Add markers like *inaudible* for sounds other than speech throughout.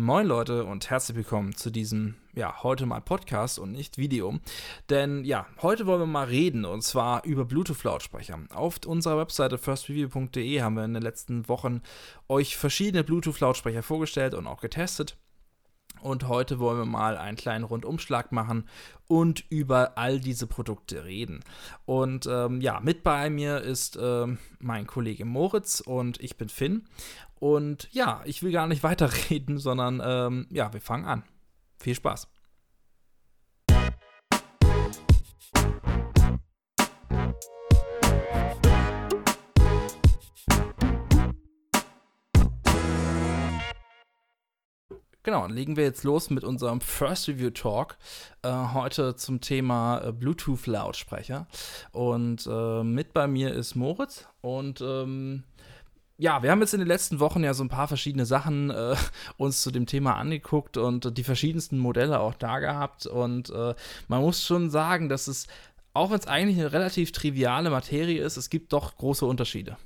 Moin Leute und herzlich willkommen zu diesem, ja, heute mal Podcast und nicht Video. Denn ja, heute wollen wir mal reden und zwar über Bluetooth-Lautsprecher. Auf unserer Webseite firstreview.de haben wir in den letzten Wochen euch verschiedene Bluetooth-Lautsprecher vorgestellt und auch getestet. Und heute wollen wir mal einen kleinen Rundumschlag machen und über all diese Produkte reden. Und ähm, ja, mit bei mir ist ähm, mein Kollege Moritz und ich bin Finn. Und ja, ich will gar nicht *laughs* weiterreden, sondern ähm, ja, wir fangen an. Viel Spaß. Genau, dann legen wir jetzt los mit unserem First Review Talk. Äh, heute zum Thema äh, Bluetooth-Lautsprecher. Und äh, mit bei mir ist Moritz. Und ähm, ja, wir haben jetzt in den letzten Wochen ja so ein paar verschiedene Sachen äh, uns zu dem Thema angeguckt und die verschiedensten Modelle auch da gehabt. Und äh, man muss schon sagen, dass es, auch wenn es eigentlich eine relativ triviale Materie ist, es gibt doch große Unterschiede.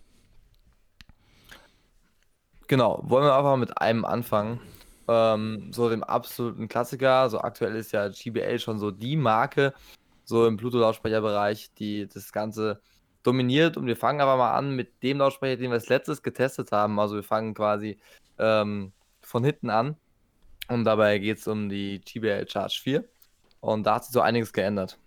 Genau, wollen wir einfach mit einem anfangen ähm, so dem absoluten Klassiker. So aktuell ist ja GBL schon so die Marke, so im Bluetooth-Lautsprecherbereich, die das Ganze dominiert. Und wir fangen aber mal an mit dem Lautsprecher, den wir als letztes getestet haben. Also wir fangen quasi ähm, von hinten an. Und dabei geht es um die GBL Charge 4. Und da hat sich so einiges geändert.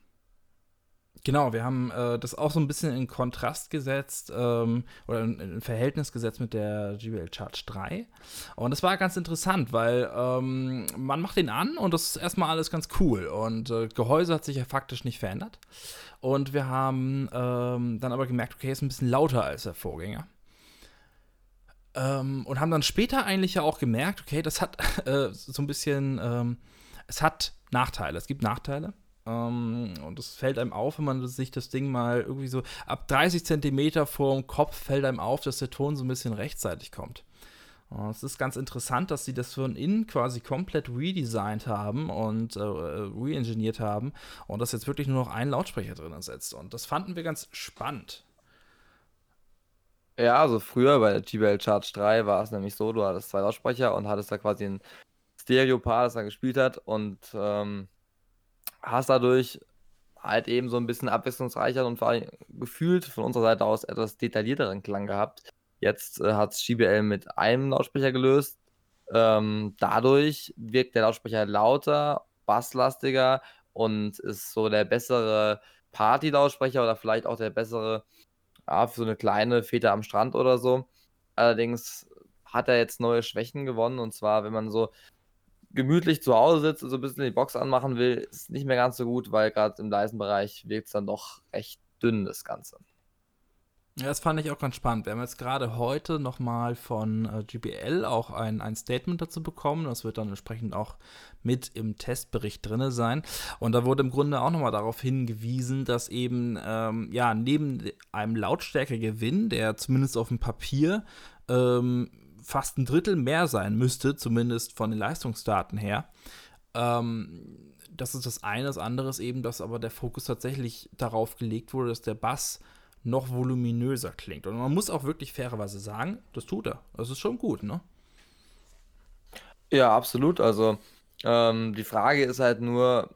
Genau, wir haben äh, das auch so ein bisschen in Kontrast gesetzt ähm, oder in, in, Verhältnis gesetzt mit der GBL Charge 3. Und das war ganz interessant, weil ähm, man macht den an und das ist erstmal alles ganz cool. Und äh, Gehäuse hat sich ja faktisch nicht verändert. Und wir haben ähm, dann aber gemerkt, okay, ist ein bisschen lauter als der Vorgänger. Ähm, und haben dann später eigentlich ja auch gemerkt, okay, das hat *laughs* äh, so ein bisschen, ähm, es hat Nachteile. Es gibt Nachteile. Um, ähm, und es fällt einem auf, wenn man sich das Ding mal irgendwie so ab 30 Zentimeter vor dem Kopf fällt einem auf, dass der Ton so ein bisschen rechtzeitig kommt. Es ist ganz interessant, dass sie das von innen quasi komplett redesigned haben und äh, re-engineert haben und dass jetzt wirklich nur noch ein Lautsprecher drin sitzt. Und das fanden wir ganz spannend. Ja, also früher bei der GBL Charge 3 war es nämlich so, du hattest zwei Lautsprecher und hattest da quasi ein Stereo-Paar, das er gespielt hat und ähm, hast dadurch halt eben so ein bisschen abwechslungsreicher und vor allem gefühlt von unserer Seite aus etwas detaillierteren Klang gehabt. Jetzt äh, hat es GBL mit einem Lautsprecher gelöst. Ähm, dadurch wirkt der Lautsprecher lauter, basslastiger und ist so der bessere Party-Lautsprecher oder vielleicht auch der bessere ja, für so eine kleine Fete am Strand oder so. Allerdings hat er jetzt neue Schwächen gewonnen und zwar, wenn man so gemütlich zu Hause sitzt und so ein bisschen die Box anmachen will, ist nicht mehr ganz so gut, weil gerade im leisen Bereich wirkt es dann doch recht dünn, das Ganze. Ja, das fand ich auch ganz spannend. Wir haben jetzt gerade heute nochmal von äh, GBL auch ein, ein Statement dazu bekommen. Das wird dann entsprechend auch mit im Testbericht drin sein. Und da wurde im Grunde auch nochmal darauf hingewiesen, dass eben ähm, ja neben einem Lautstärkegewinn, der zumindest auf dem Papier ähm, fast ein Drittel mehr sein müsste, zumindest von den Leistungsdaten her. Ähm, das ist das eine. Das andere ist eben, dass aber der Fokus tatsächlich darauf gelegt wurde, dass der Bass noch voluminöser klingt. Und man muss auch wirklich fairerweise sagen, das tut er. Das ist schon gut, ne? Ja, absolut. Also ähm, die Frage ist halt nur,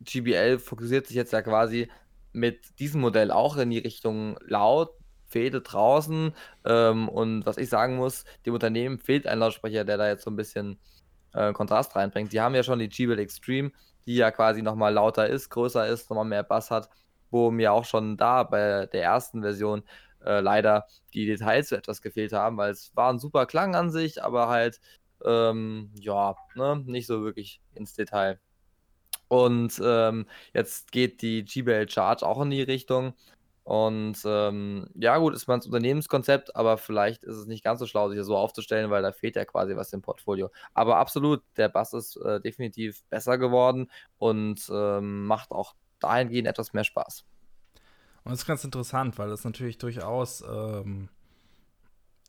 GBL fokussiert sich jetzt ja quasi mit diesem Modell auch in die Richtung laut, Fehde draußen. Ähm, und was ich sagen muss, dem Unternehmen fehlt ein Lautsprecher, der da jetzt so ein bisschen äh, Kontrast reinbringt. Die haben ja schon die G-Bell Extreme, die ja quasi nochmal lauter ist, größer ist, nochmal mehr Bass hat, wo mir auch schon da bei der ersten Version äh, leider die Details so etwas gefehlt haben, weil es war ein super Klang an sich, aber halt, ähm, ja, ne, nicht so wirklich ins Detail. Und ähm, jetzt geht die GBL Charge auch in die Richtung. Und ähm, ja, gut, ist man das Unternehmenskonzept, aber vielleicht ist es nicht ganz so schlau, sich so aufzustellen, weil da fehlt ja quasi was im Portfolio. Aber absolut, der Bass ist äh, definitiv besser geworden und ähm, macht auch dahingehend etwas mehr Spaß. Und das ist ganz interessant, weil das natürlich durchaus ähm,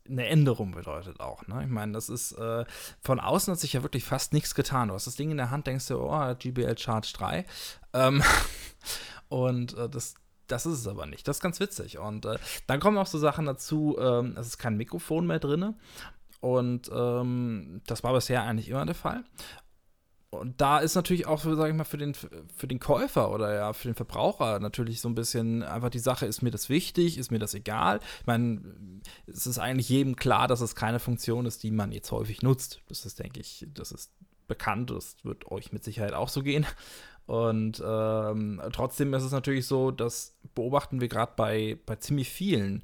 eine Änderung bedeutet auch. Ne? Ich meine, das ist äh, von außen hat sich ja wirklich fast nichts getan. Du hast das Ding in der Hand, denkst du, oh, GBL Charge 3. Ähm, *laughs* und äh, das das ist es aber nicht. Das ist ganz witzig. Und äh, dann kommen auch so Sachen dazu, ähm, es ist kein Mikrofon mehr drin. Und ähm, das war bisher eigentlich immer der Fall. Und da ist natürlich auch, sage ich mal, für den, für den Käufer oder ja, für den Verbraucher natürlich so ein bisschen einfach die Sache, ist mir das wichtig, ist mir das egal? Ich meine, es ist eigentlich jedem klar, dass es keine Funktion ist, die man jetzt häufig nutzt. Das ist, denke ich, das ist bekannt, das wird euch mit Sicherheit auch so gehen. Und ähm, trotzdem ist es natürlich so, das beobachten wir gerade bei, bei ziemlich vielen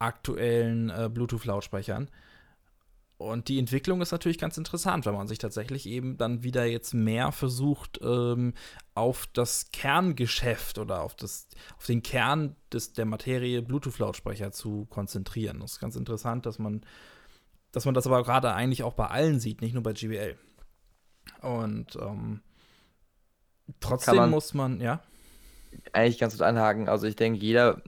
aktuellen äh, Bluetooth-Lautsprechern, und die Entwicklung ist natürlich ganz interessant, weil man sich tatsächlich eben dann wieder jetzt mehr versucht, ähm, auf das Kerngeschäft oder auf, das, auf den Kern des, der Materie Bluetooth-Lautsprecher zu konzentrieren. Das ist ganz interessant, dass man, dass man das aber gerade eigentlich auch bei allen sieht, nicht nur bei GBL. Und ähm, trotzdem man muss man, ja. Eigentlich ganz gut anhaken. Also ich denke, jeder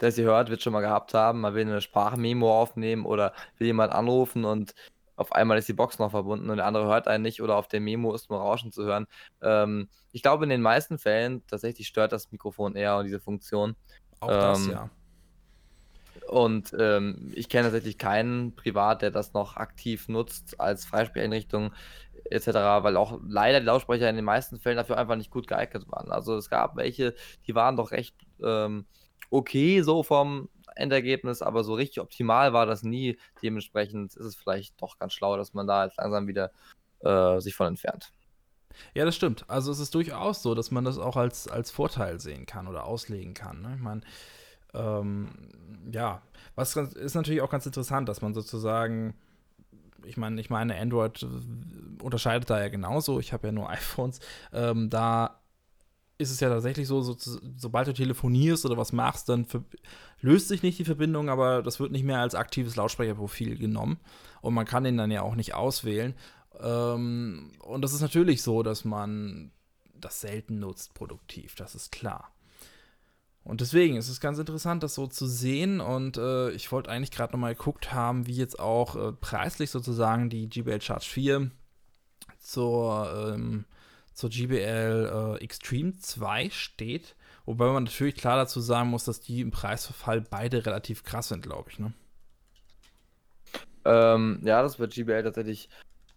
der sie hört, wird schon mal gehabt haben. Man will eine Sprachmemo aufnehmen oder will jemand anrufen und auf einmal ist die Box noch verbunden und der andere hört einen nicht oder auf der Memo ist nur Rauschen zu hören. Ähm, ich glaube, in den meisten Fällen tatsächlich stört das Mikrofon eher und diese Funktion. Auch ähm, das, ja. Und ähm, ich kenne tatsächlich keinen Privat, der das noch aktiv nutzt als Freisprecheinrichtung etc., weil auch leider die Lautsprecher in den meisten Fällen dafür einfach nicht gut geeignet waren. Also es gab welche, die waren doch recht ähm, okay so vom Endergebnis, aber so richtig optimal war das nie. Dementsprechend ist es vielleicht doch ganz schlau, dass man da jetzt langsam wieder äh, sich von entfernt. Ja, das stimmt. Also es ist durchaus so, dass man das auch als, als Vorteil sehen kann oder auslegen kann. Ne? Ich meine, ähm, ja, was ist natürlich auch ganz interessant, dass man sozusagen, ich meine, ich meine, Android äh, unterscheidet da ja genauso. Ich habe ja nur *laughs* iPhones. Ähm, da ist es ja tatsächlich so, so, sobald du telefonierst oder was machst, dann löst sich nicht die Verbindung, aber das wird nicht mehr als aktives Lautsprecherprofil genommen. Und man kann den dann ja auch nicht auswählen. Ähm, und das ist natürlich so, dass man das selten nutzt, produktiv, das ist klar. Und deswegen ist es ganz interessant, das so zu sehen. Und äh, ich wollte eigentlich gerade nochmal geguckt haben, wie jetzt auch äh, preislich sozusagen die GBL Charge 4 zur ähm, zur GBL äh, Extreme 2 steht. Wobei man natürlich klar dazu sagen muss, dass die im Preisverfall beide relativ krass sind, glaube ich. Ne? Ähm, ja, das wird GBL tatsächlich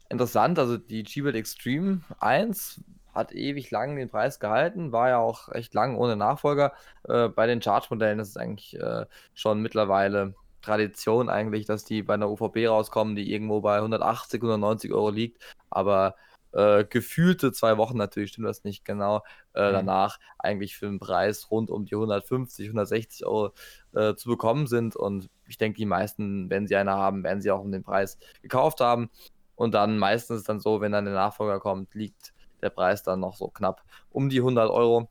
interessant. Also die GBL Extreme 1 hat ewig lang den Preis gehalten, war ja auch echt lang ohne Nachfolger. Äh, bei den Charge-Modellen ist es eigentlich äh, schon mittlerweile Tradition eigentlich, dass die bei einer UVP rauskommen, die irgendwo bei 180, 190 Euro liegt. Aber äh, gefühlte zwei Wochen, natürlich stimmt das nicht genau, äh, mhm. danach eigentlich für einen Preis rund um die 150, 160 Euro äh, zu bekommen sind. Und ich denke, die meisten, wenn sie eine haben, werden sie auch um den Preis gekauft haben. Und dann meistens dann so, wenn dann der Nachfolger kommt, liegt der Preis dann noch so knapp um die 100 Euro.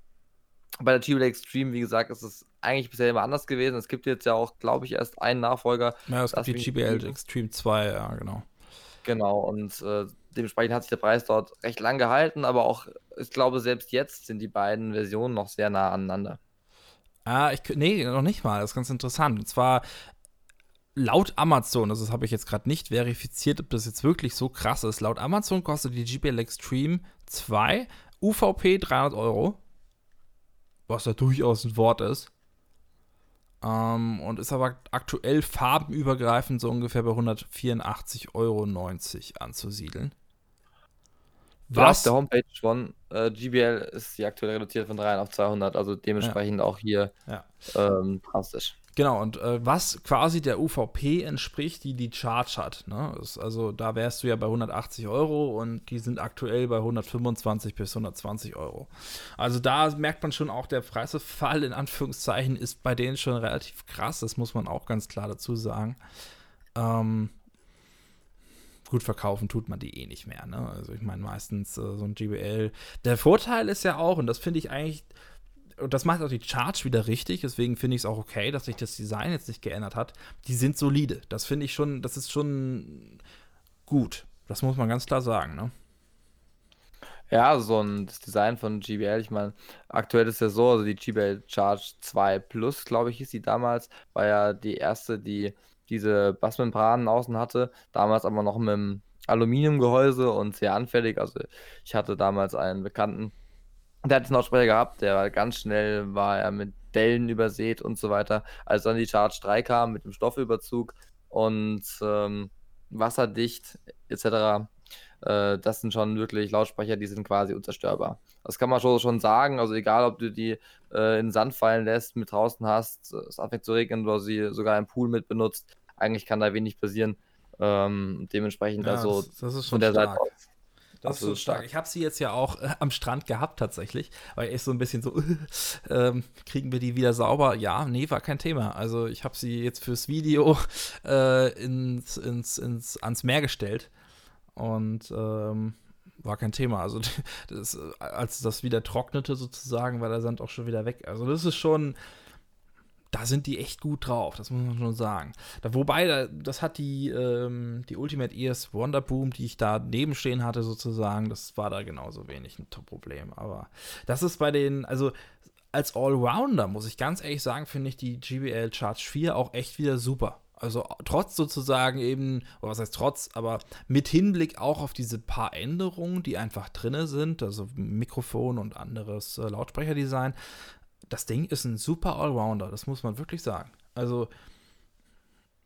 Bei der GBL Extreme, wie gesagt, ist es eigentlich bisher immer anders gewesen. Es gibt jetzt ja auch, glaube ich, erst einen Nachfolger. Ja, es gibt die GBL Extreme 2, ja, genau. Genau, und äh, dementsprechend hat sich der Preis dort recht lang gehalten, aber auch, ich glaube, selbst jetzt sind die beiden Versionen noch sehr nah aneinander. Ah, ich, nee, noch nicht mal. Das ist ganz interessant. Und zwar laut Amazon, also das habe ich jetzt gerade nicht verifiziert, ob das jetzt wirklich so krass ist. Laut Amazon kostet die GPL Extreme 2 UVP 300 Euro. Was ja durchaus ein Wort ist. Ähm, und ist aber aktuell farbenübergreifend so ungefähr bei 184,90 Euro anzusiedeln. Was? auf der Homepage von äh, GBL ist die aktuell reduziert von 300 auf 200, also dementsprechend ja. auch hier ja. ähm, drastisch. Genau, und äh, was quasi der UVP entspricht, die die Charge hat. Ne? Also da wärst du ja bei 180 Euro und die sind aktuell bei 125 bis 120 Euro. Also da merkt man schon auch, der Preisfall in Anführungszeichen ist bei denen schon relativ krass, das muss man auch ganz klar dazu sagen. Ähm, gut verkaufen tut man die eh nicht mehr. Ne? Also ich meine meistens äh, so ein GBL. Der Vorteil ist ja auch, und das finde ich eigentlich, und das macht auch die Charge wieder richtig, deswegen finde ich es auch okay, dass sich das Design jetzt nicht geändert hat. Die sind solide. Das finde ich schon, das ist schon gut. Das muss man ganz klar sagen, ne? Ja, so ein das Design von GBL, ich meine, aktuell ist ja so, also die GBL Charge 2 Plus, glaube ich, hieß die damals, war ja die erste, die diese Bassmembranen außen hatte, damals aber noch mit einem Aluminiumgehäuse und sehr anfällig. Also ich hatte damals einen Bekannten, der hat einen Lautsprecher gehabt, der war ganz schnell, war er mit Dellen übersät und so weiter. Als dann die Charge 3 kam mit dem Stoffüberzug und ähm, wasserdicht etc. Äh, das sind schon wirklich Lautsprecher, die sind quasi unzerstörbar. Das kann man schon, schon sagen. Also egal, ob du die äh, in den Sand fallen lässt, mit draußen hast, es anfängt zu regnen oder sie sogar im Pool mit benutzt, eigentlich kann da wenig passieren. Ähm, dementsprechend ja, also das, das von der stark. Seite aus. Das ist so stark. Ich habe sie jetzt ja auch äh, am Strand gehabt tatsächlich, weil ich so ein bisschen so, *laughs* äh, kriegen wir die wieder sauber? Ja, nee, war kein Thema. Also ich habe sie jetzt fürs Video äh, ins, ins, ins, ans Meer gestellt und ähm, war kein Thema. Also *laughs* das, als das wieder trocknete sozusagen, war der Sand auch schon wieder weg. Also das ist schon, da sind die echt gut drauf, das muss man schon sagen. Da, wobei, das hat die, ähm, die Ultimate Ears Wonderboom, die ich da nebenstehen hatte, sozusagen, das war da genauso wenig ein Problem. Aber das ist bei den, also als Allrounder, muss ich ganz ehrlich sagen, finde ich die GBL Charge 4 auch echt wieder super. Also trotz sozusagen eben, oder was heißt trotz, aber mit Hinblick auch auf diese paar Änderungen, die einfach drin sind, also Mikrofon und anderes äh, Lautsprecherdesign, das Ding ist ein super Allrounder, das muss man wirklich sagen. Also,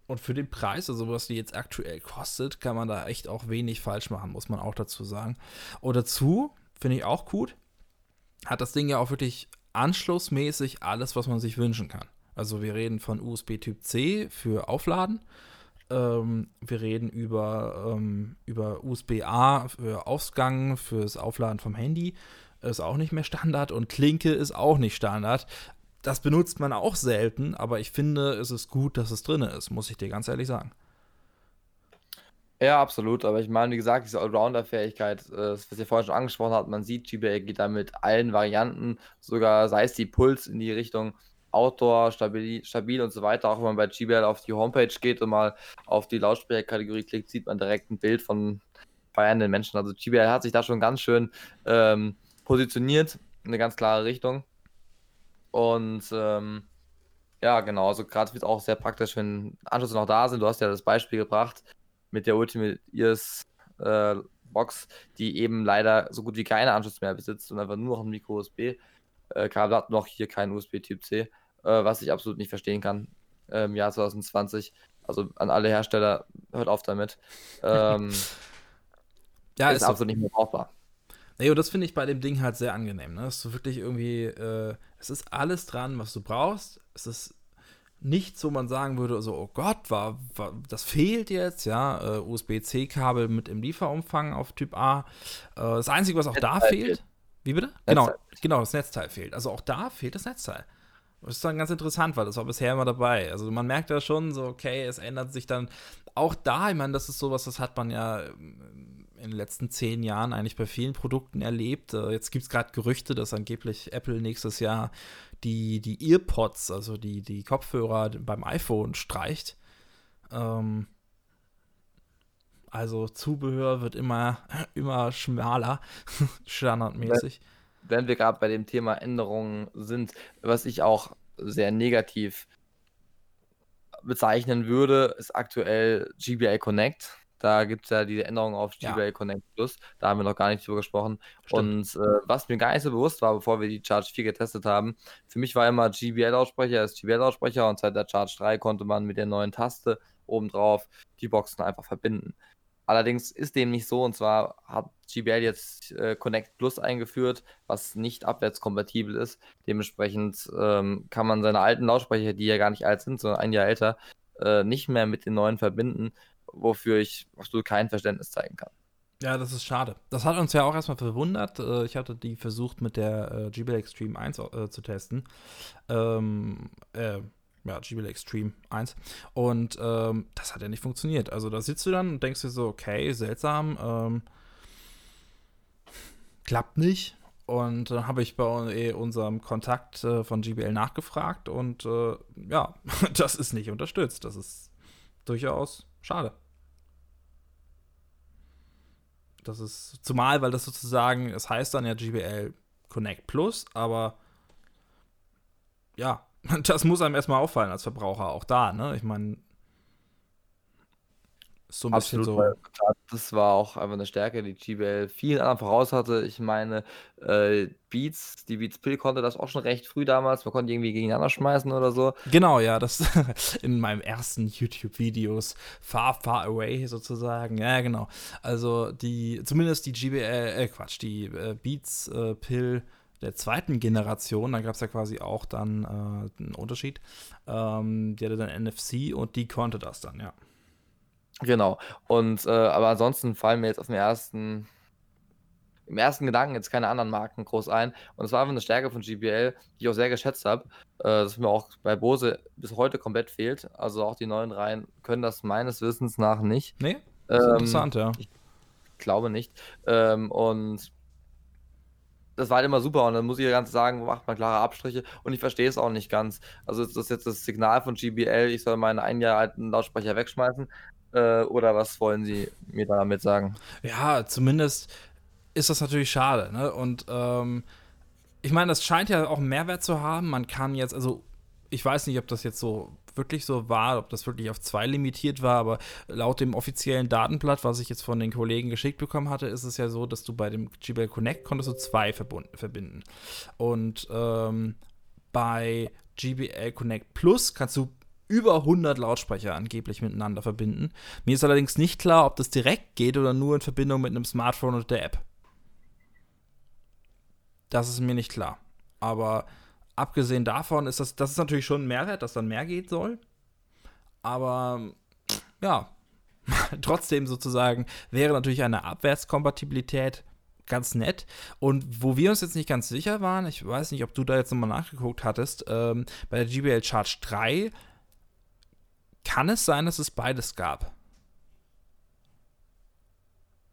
und für den Preis, also was die jetzt aktuell kostet, kann man da echt auch wenig falsch machen, muss man auch dazu sagen. Und dazu, finde ich auch gut, hat das Ding ja auch wirklich anschlussmäßig alles, was man sich wünschen kann. Also wir reden von USB Typ C für Aufladen. Ähm, wir reden über, ähm, über USB-A für Ausgang, fürs Aufladen vom Handy ist auch nicht mehr Standard und Klinke ist auch nicht Standard. Das benutzt man auch selten, aber ich finde, es ist gut, dass es drin ist, muss ich dir ganz ehrlich sagen. Ja, absolut. Aber ich meine, wie gesagt, diese Allrounder-Fähigkeit, äh, was ihr vorhin schon angesprochen habt, man sieht, GBA geht da mit allen Varianten, sogar sei es die Puls in die Richtung Outdoor, stabil, stabil und so weiter. Auch wenn man bei GBL auf die Homepage geht und mal auf die Lautsprecherkategorie klickt, sieht man direkt ein Bild von feiernden Menschen. Also GBL hat sich da schon ganz schön ähm, positioniert, in eine ganz klare Richtung. Und ähm, ja, genau, also gerade wird auch sehr praktisch, wenn Anschlüsse noch da sind. Du hast ja das Beispiel gebracht mit der Ultimate Ears äh, Box, die eben leider so gut wie keine Anschlüsse mehr besitzt und einfach nur noch ein Micro-USB. Äh, Kabel hat noch hier kein USB-Typ C, äh, was ich absolut nicht verstehen kann im Jahr 2020. Also an alle Hersteller, hört auf damit. Ähm, *laughs* ja, ist, ist absolut nicht mehr brauchbar. Nee, und das finde ich bei dem Ding halt sehr angenehm. Ne? Es ist wirklich irgendwie, äh, es ist alles dran, was du brauchst. Es ist nichts, wo man sagen würde, so, oh Gott, war, war das fehlt jetzt, ja, äh, USB-C-Kabel mit im Lieferumfang auf Typ A. Äh, das Einzige, was auch Netzteil da fehlt, fehlt, wie bitte? Genau, genau, das Netzteil fehlt. Also auch da fehlt das Netzteil. Das ist dann ganz interessant, weil das war bisher immer dabei. Also man merkt ja schon so, okay, es ändert sich dann auch da, ich meine, das ist sowas, das hat man ja in den letzten zehn Jahren eigentlich bei vielen Produkten erlebt. Äh, jetzt gibt es gerade Gerüchte, dass angeblich Apple nächstes Jahr die, die Earpods, also die, die Kopfhörer beim iPhone streicht. Ähm, also Zubehör wird immer, *laughs* immer schmaler, *laughs* standardmäßig. Wenn wir gerade bei dem Thema Änderungen sind, was ich auch sehr negativ bezeichnen würde, ist aktuell GBA Connect. Da gibt es ja diese Änderung auf GBA ja. Connect Plus. Da haben wir noch gar nicht drüber gesprochen. Stimmt. Und äh, was mir gar nicht so bewusst war, bevor wir die Charge 4 getestet haben, für mich war immer GBL-Lautsprecher ist GBL-Lautsprecher und seit der Charge 3 konnte man mit der neuen Taste obendrauf die Boxen einfach verbinden. Allerdings ist dem nicht so und zwar hat GBL jetzt äh, Connect Plus eingeführt, was nicht abwärtskompatibel ist. Dementsprechend ähm, kann man seine alten Lautsprecher, die ja gar nicht alt sind, sondern ein Jahr älter, äh, nicht mehr mit den neuen verbinden wofür ich absolut kein Verständnis zeigen kann. Ja, das ist schade. Das hat uns ja auch erstmal verwundert. Äh, ich hatte die versucht mit der äh, GBL Extreme 1 äh, zu testen. Ähm, äh, ja, GBL Extreme 1. Und ähm, das hat ja nicht funktioniert. Also da sitzt du dann und denkst dir so, okay, seltsam, ähm, klappt nicht. Und dann habe ich bei äh, unserem Kontakt von GBL nachgefragt und ja, *laughs* das ist nicht unterstützt. Das ist durchaus schade. Das ist, zumal, weil das sozusagen, es heißt dann ja GBL Connect Plus, aber ja, *laughs* das muss einem erstmal auffallen als Verbraucher, auch da, ne? Ich meine, so ein Absolut, bisschen so. das war auch einfach eine Stärke, die GBL vielen anderen voraus hatte. Ich meine, äh, Beats, die Beats Pill konnte das auch schon recht früh damals. Man konnte irgendwie gegeneinander schmeißen oder so. Genau, ja, das *laughs* in meinem ersten YouTube-Videos Far, Far Away sozusagen. Ja, genau. Also die, zumindest die GBL, äh, Quatsch, die äh, Beats äh, Pill der zweiten Generation, da gab es ja quasi auch dann äh, einen Unterschied. Ähm, die hatte dann NFC und die konnte das dann, ja. Genau. Und, äh, aber ansonsten fallen mir jetzt auf den ersten im ersten Gedanken jetzt keine anderen Marken groß ein. Und es war einfach eine Stärke von GBL, die ich auch sehr geschätzt habe, äh, das mir auch bei Bose bis heute komplett fehlt. Also auch die neuen Reihen können das meines Wissens nach nicht. Nee, das ähm, interessant, ja. Ich glaube nicht. Ähm, und das war halt immer super und dann muss ich ja ganz sagen, macht man klare Abstriche und ich verstehe es auch nicht ganz. Also das ist jetzt das Signal von GBL, ich soll meinen ein Jahr alten Lautsprecher wegschmeißen. Äh, oder was wollen Sie mir damit sagen? Ja, zumindest ist das natürlich schade. Ne? Und ähm, ich meine, das scheint ja auch einen Mehrwert zu haben. Man kann jetzt, also ich weiß nicht, ob das jetzt so wirklich so war, ob das wirklich auf zwei limitiert war, aber laut dem offiziellen Datenblatt, was ich jetzt von den Kollegen geschickt bekommen hatte, ist es ja so, dass du bei dem GBL Connect konntest du zwei verbinden. Und ähm, bei GBL Connect Plus kannst du über 100 Lautsprecher angeblich miteinander verbinden. Mir ist allerdings nicht klar, ob das direkt geht oder nur in Verbindung mit einem Smartphone oder der App. Das ist mir nicht klar. Aber abgesehen davon ist das, das ist natürlich schon ein Mehrwert, dass dann mehr geht soll. Aber ja, *laughs* trotzdem sozusagen wäre natürlich eine Abwärtskompatibilität ganz nett. Und wo wir uns jetzt nicht ganz sicher waren, ich weiß nicht, ob du da jetzt nochmal nachgeguckt hattest, ähm, bei der GBL Charge 3 kann es sein, dass es beides gab?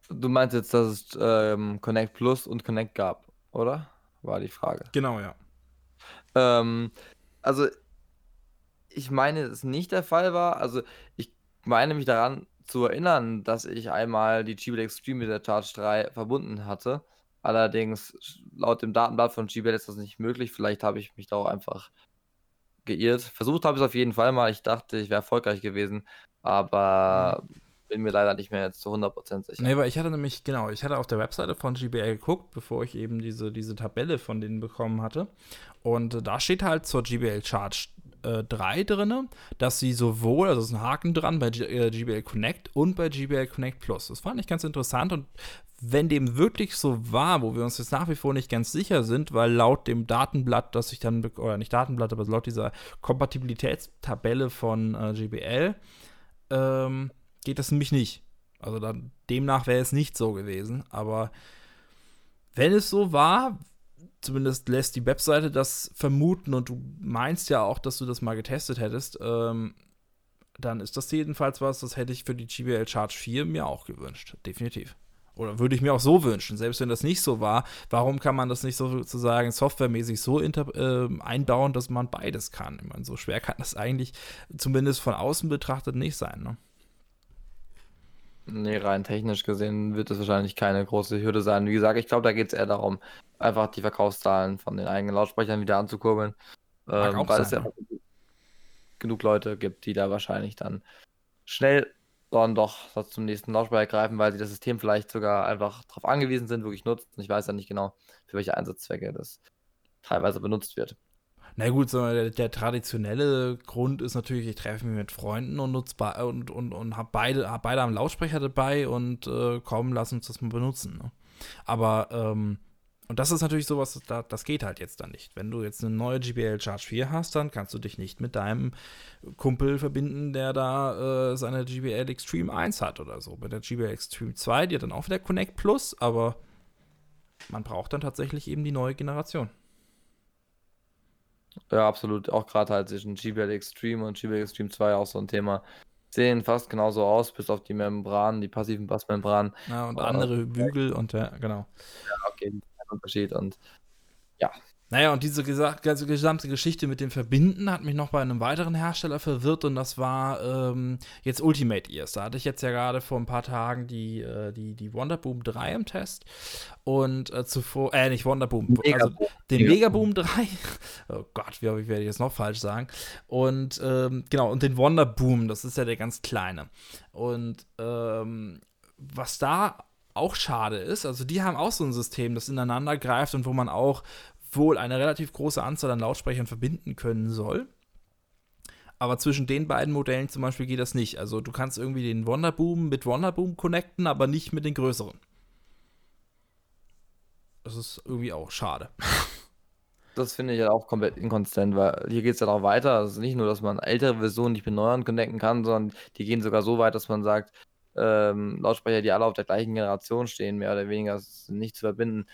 Du meinst jetzt, dass es ähm, Connect Plus und Connect gab, oder? War die Frage. Genau, ja. Ähm, also, ich meine, dass es nicht der Fall war. Also, ich meine mich daran zu erinnern, dass ich einmal die GBL Extreme mit der Charge 3 verbunden hatte. Allerdings, laut dem Datenblatt von GBL ist das nicht möglich. Vielleicht habe ich mich da auch einfach geirrt. Versucht habe ich es auf jeden Fall mal. Ich dachte, ich wäre erfolgreich gewesen, aber mhm. bin mir leider nicht mehr jetzt zu 100% sicher. Nee, weil ich hatte nämlich, genau, ich hatte auf der Webseite von GBL geguckt, bevor ich eben diese, diese Tabelle von denen bekommen hatte. Und da steht halt zur GBL Charge äh, 3 drin, dass sie sowohl, also es ist ein Haken dran bei G äh, GBL Connect und bei GBL Connect Plus. Das fand ich ganz interessant und wenn dem wirklich so war, wo wir uns jetzt nach wie vor nicht ganz sicher sind, weil laut dem Datenblatt, das ich dann, oder nicht Datenblatt, aber laut dieser Kompatibilitätstabelle von äh, GBL, ähm, geht das nämlich nicht. Also dann, demnach wäre es nicht so gewesen. Aber wenn es so war, zumindest lässt die Webseite das vermuten und du meinst ja auch, dass du das mal getestet hättest, ähm, dann ist das jedenfalls was, das hätte ich für die GBL Charge 4 mir auch gewünscht. Definitiv. Oder würde ich mir auch so wünschen, selbst wenn das nicht so war, warum kann man das nicht so sozusagen softwaremäßig so äh, einbauen, dass man beides kann? Ich meine, so schwer kann das eigentlich zumindest von außen betrachtet nicht sein, ne? Nee, rein technisch gesehen wird es wahrscheinlich keine große Hürde sein. Wie gesagt, ich glaube, da geht es eher darum, einfach die Verkaufszahlen von den eigenen Lautsprechern wieder anzukurbeln. Ähm, weil sein, es ja ne? genug Leute gibt, die da wahrscheinlich dann schnell dann doch zum nächsten Lautsprecher greifen, weil sie das System vielleicht sogar einfach darauf angewiesen sind, wirklich nutzen. Ich weiß ja nicht genau, für welche Einsatzzwecke das teilweise benutzt wird. Na gut, so der, der, traditionelle Grund ist natürlich, ich treffe mich mit Freunden und und, und, und habe beide, hab beide am Lautsprecher dabei und äh, komm, lass uns das mal benutzen. Ne? Aber ähm, und das ist natürlich sowas, das, das geht halt jetzt dann nicht. Wenn du jetzt eine neue GBL Charge 4 hast, dann kannst du dich nicht mit deinem Kumpel verbinden, der da äh, seine GBL Extreme 1 hat oder so. Bei der GBL Extreme 2, die hat dann auch wieder Connect Plus, aber man braucht dann tatsächlich eben die neue Generation. Ja, absolut. Auch gerade halt zwischen GBL Extreme und GBL Extreme 2 auch so ein Thema. Sehen fast genauso aus, bis auf die Membranen, die passiven Bassmembranen. Ja, und andere Bügel und ja, genau. Ja, okay, Unterschied und ja. Naja, und diese ganze gesamte Geschichte mit dem Verbinden hat mich noch bei einem weiteren Hersteller verwirrt und das war ähm, jetzt Ultimate Ears. Da hatte ich jetzt ja gerade vor ein paar Tagen die, äh, die, die Wonderboom 3 im Test und äh, zuvor, äh, nicht Wonderboom, Mega also den Megaboom 3. oh Gott, wie, wie werde ich jetzt noch falsch sagen? Und ähm, genau, und den Wonderboom, das ist ja der ganz kleine. Und ähm, was da auch schade ist, also die haben auch so ein System, das ineinander greift und wo man auch wohl eine relativ große Anzahl an Lautsprechern verbinden können soll. Aber zwischen den beiden Modellen zum Beispiel geht das nicht. Also du kannst irgendwie den Wonderboom mit Wonderboom connecten, aber nicht mit den größeren. Das ist irgendwie auch schade. *laughs* Das finde ich ja auch komplett inkonsistent, weil hier geht es ja noch weiter. Also nicht nur, dass man ältere Versionen nicht mit neueren connecten kann, sondern die gehen sogar so weit, dass man sagt, ähm, Lautsprecher, die alle auf der gleichen Generation stehen, mehr oder weniger nicht zu verbinden.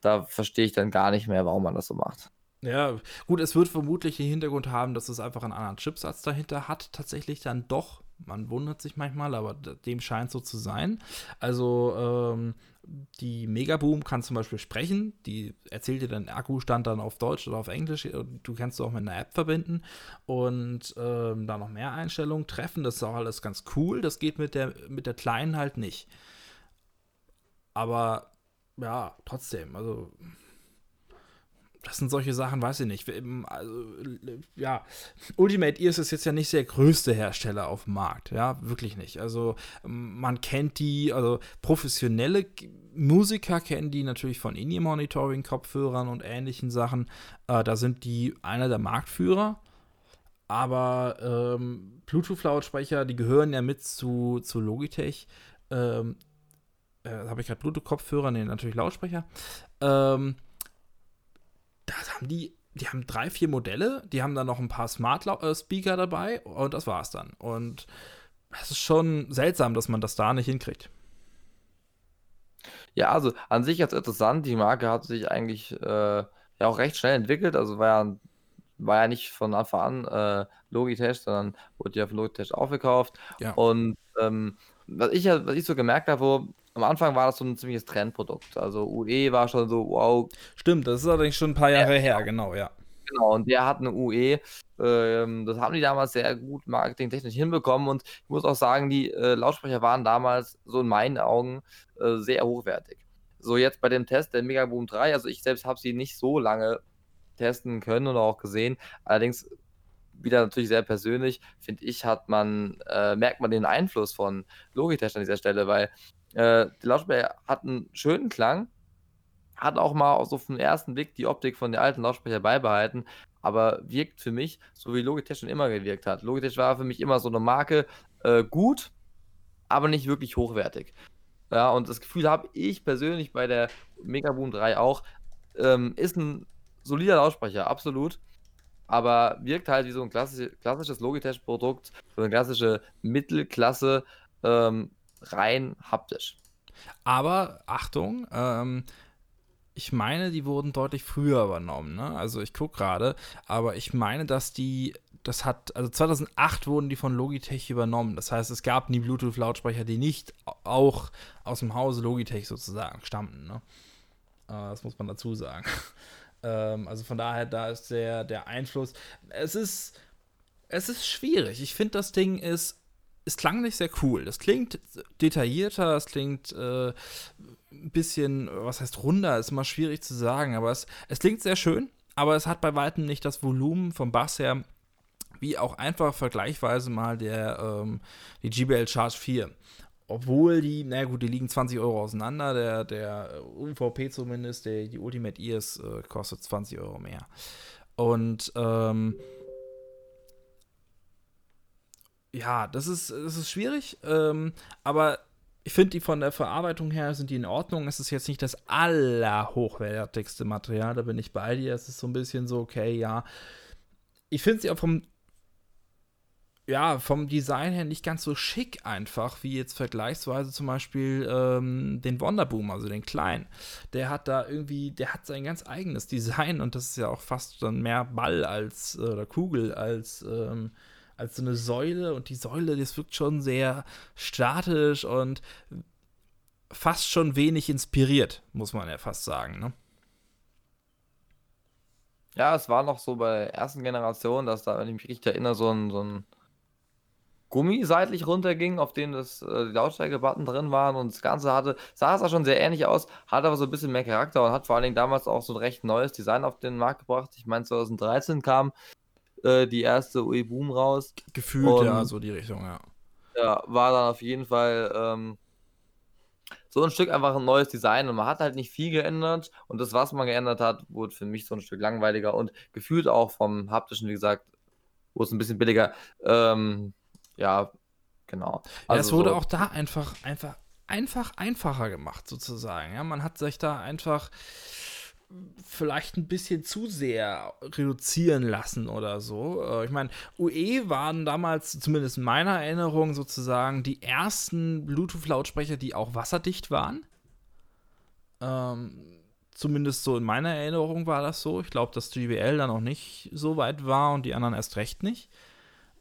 Da verstehe ich dann gar nicht mehr, warum man das so macht. Ja, gut, es wird vermutlich den Hintergrund haben, dass es einfach einen anderen Chipsatz dahinter hat, tatsächlich dann doch. Man wundert sich manchmal, aber dem scheint so zu sein. Also, ähm, die Megaboom kann zum Beispiel sprechen, die erzählt dir dann Akkustand dann auf Deutsch oder auf Englisch. Du kannst du auch mit einer App verbinden und ähm, da noch mehr Einstellungen treffen. Das ist auch alles ganz cool. Das geht mit der, mit der kleinen halt nicht. Aber ja, trotzdem, also das sind solche Sachen, weiß ich nicht. Also, ja, Ultimate Ears ist jetzt ja nicht der größte Hersteller auf dem Markt, ja, wirklich nicht. Also man kennt die, also professionelle Musiker kennen die natürlich von In-Ear-Monitoring, Kopfhörern und ähnlichen Sachen. Äh, da sind die einer der Marktführer. Aber ähm, Bluetooth-Lautsprecher, die gehören ja mit zu, zu Logitech. Ähm, äh, habe ich gerade Bluetooth-Kopfhörer, nee, natürlich Lautsprecher. Ähm, da haben die, die haben drei, vier Modelle, die haben dann noch ein paar Smart äh, dabei und das war's dann. Und es ist schon seltsam, dass man das da nicht hinkriegt. Ja, also an sich jetzt interessant. Die Marke hat sich eigentlich äh, ja auch recht schnell entwickelt. Also war ja, war ja nicht von Anfang an äh, Logitech, sondern wurde ja von Logitech aufgekauft. Ja. Und ähm, was, ich, was ich so gemerkt habe, am Anfang war das so ein ziemliches Trendprodukt. Also UE war schon so, wow. Stimmt, das ist allerdings schon ein paar Jahre ja, her, genau, ja. Genau, und der hat eine UE. Ähm, das haben die damals sehr gut marketingtechnisch hinbekommen. Und ich muss auch sagen, die äh, Lautsprecher waren damals so in meinen Augen äh, sehr hochwertig. So jetzt bei dem Test der Megaboom 3, also ich selbst habe sie nicht so lange testen können oder auch gesehen. Allerdings wieder natürlich sehr persönlich, finde ich, hat man, äh, merkt man den Einfluss von Logitech an dieser Stelle, weil äh, die Lautsprecher hat einen schönen Klang, hat auch mal so auf den ersten Blick die Optik von den alten Lautsprecher beibehalten, aber wirkt für mich so wie Logitech schon immer gewirkt hat. Logitech war für mich immer so eine Marke, äh, gut, aber nicht wirklich hochwertig. Ja, und das Gefühl habe ich persönlich bei der Megaboom 3 auch, ähm, ist ein solider Lautsprecher, absolut. Aber wirkt halt wie so ein klassisch, klassisches Logitech-Produkt, so eine klassische Mittelklasse, ähm, rein haptisch. Aber Achtung, ähm, ich meine, die wurden deutlich früher übernommen. Ne? Also ich gucke gerade, aber ich meine, dass die, das hat, also 2008 wurden die von Logitech übernommen. Das heißt, es gab nie Bluetooth-Lautsprecher, die nicht auch aus dem Hause Logitech sozusagen stammten. Ne? Äh, das muss man dazu sagen. Ähm, also von daher, da ist der, der Einfluss. Es ist, es ist schwierig. Ich finde, das Ding ist es klang nicht sehr cool. Das klingt detaillierter, es klingt äh, ein bisschen, was heißt runder, ist immer schwierig zu sagen, aber es, es klingt sehr schön, aber es hat bei weitem nicht das Volumen vom Bass her, wie auch einfach vergleichsweise mal der, ähm, die GBL Charge 4. Obwohl die, na gut, die liegen 20 Euro auseinander, der, der UVP zumindest, der, die Ultimate Ears äh, kostet 20 Euro mehr. Und ähm, ja, das ist, das ist schwierig, ähm, aber ich finde die von der Verarbeitung her sind die in Ordnung. Es ist jetzt nicht das allerhochwertigste Material, da bin ich bei dir. Es ist so ein bisschen so, okay, ja. Ich finde sie auch vom, ja, vom Design her nicht ganz so schick einfach, wie jetzt vergleichsweise zum Beispiel ähm, den Wonderboom, also den kleinen. Der hat da irgendwie, der hat sein ganz eigenes Design und das ist ja auch fast dann mehr Ball als, äh, oder Kugel als, ähm, als so eine Säule und die Säule, das wirkt schon sehr statisch und fast schon wenig inspiriert, muss man ja fast sagen. Ne? Ja, es war noch so bei der ersten Generation, dass da, wenn ich mich richtig erinnere, so ein, so ein Gummi seitlich runterging, auf dem das, äh, die Lautstärke-Button drin waren und das Ganze hatte, sah es auch schon sehr ähnlich aus, hat aber so ein bisschen mehr Charakter und hat vor allen Dingen damals auch so ein recht neues Design auf den Markt gebracht. Ich meine, 2013 kam äh, die erste UE Boom raus. Gefühlt, und, ja, so die Richtung, ja. Ja, war dann auf jeden Fall ähm, so ein Stück einfach ein neues Design und man hat halt nicht viel geändert und das, was man geändert hat, wurde für mich so ein Stück langweiliger und gefühlt auch vom haptischen, wie gesagt, wurde es ein bisschen billiger. Ähm, ja, genau. Also ja, es wurde so. auch da einfach, einfach, einfach einfacher gemacht, sozusagen. Ja, man hat sich da einfach vielleicht ein bisschen zu sehr reduzieren lassen oder so. Äh, ich meine, UE waren damals, zumindest in meiner Erinnerung, sozusagen die ersten Bluetooth-Lautsprecher, die auch wasserdicht waren. Ähm, zumindest so in meiner Erinnerung war das so. Ich glaube, dass GBL dann noch nicht so weit war und die anderen erst recht nicht.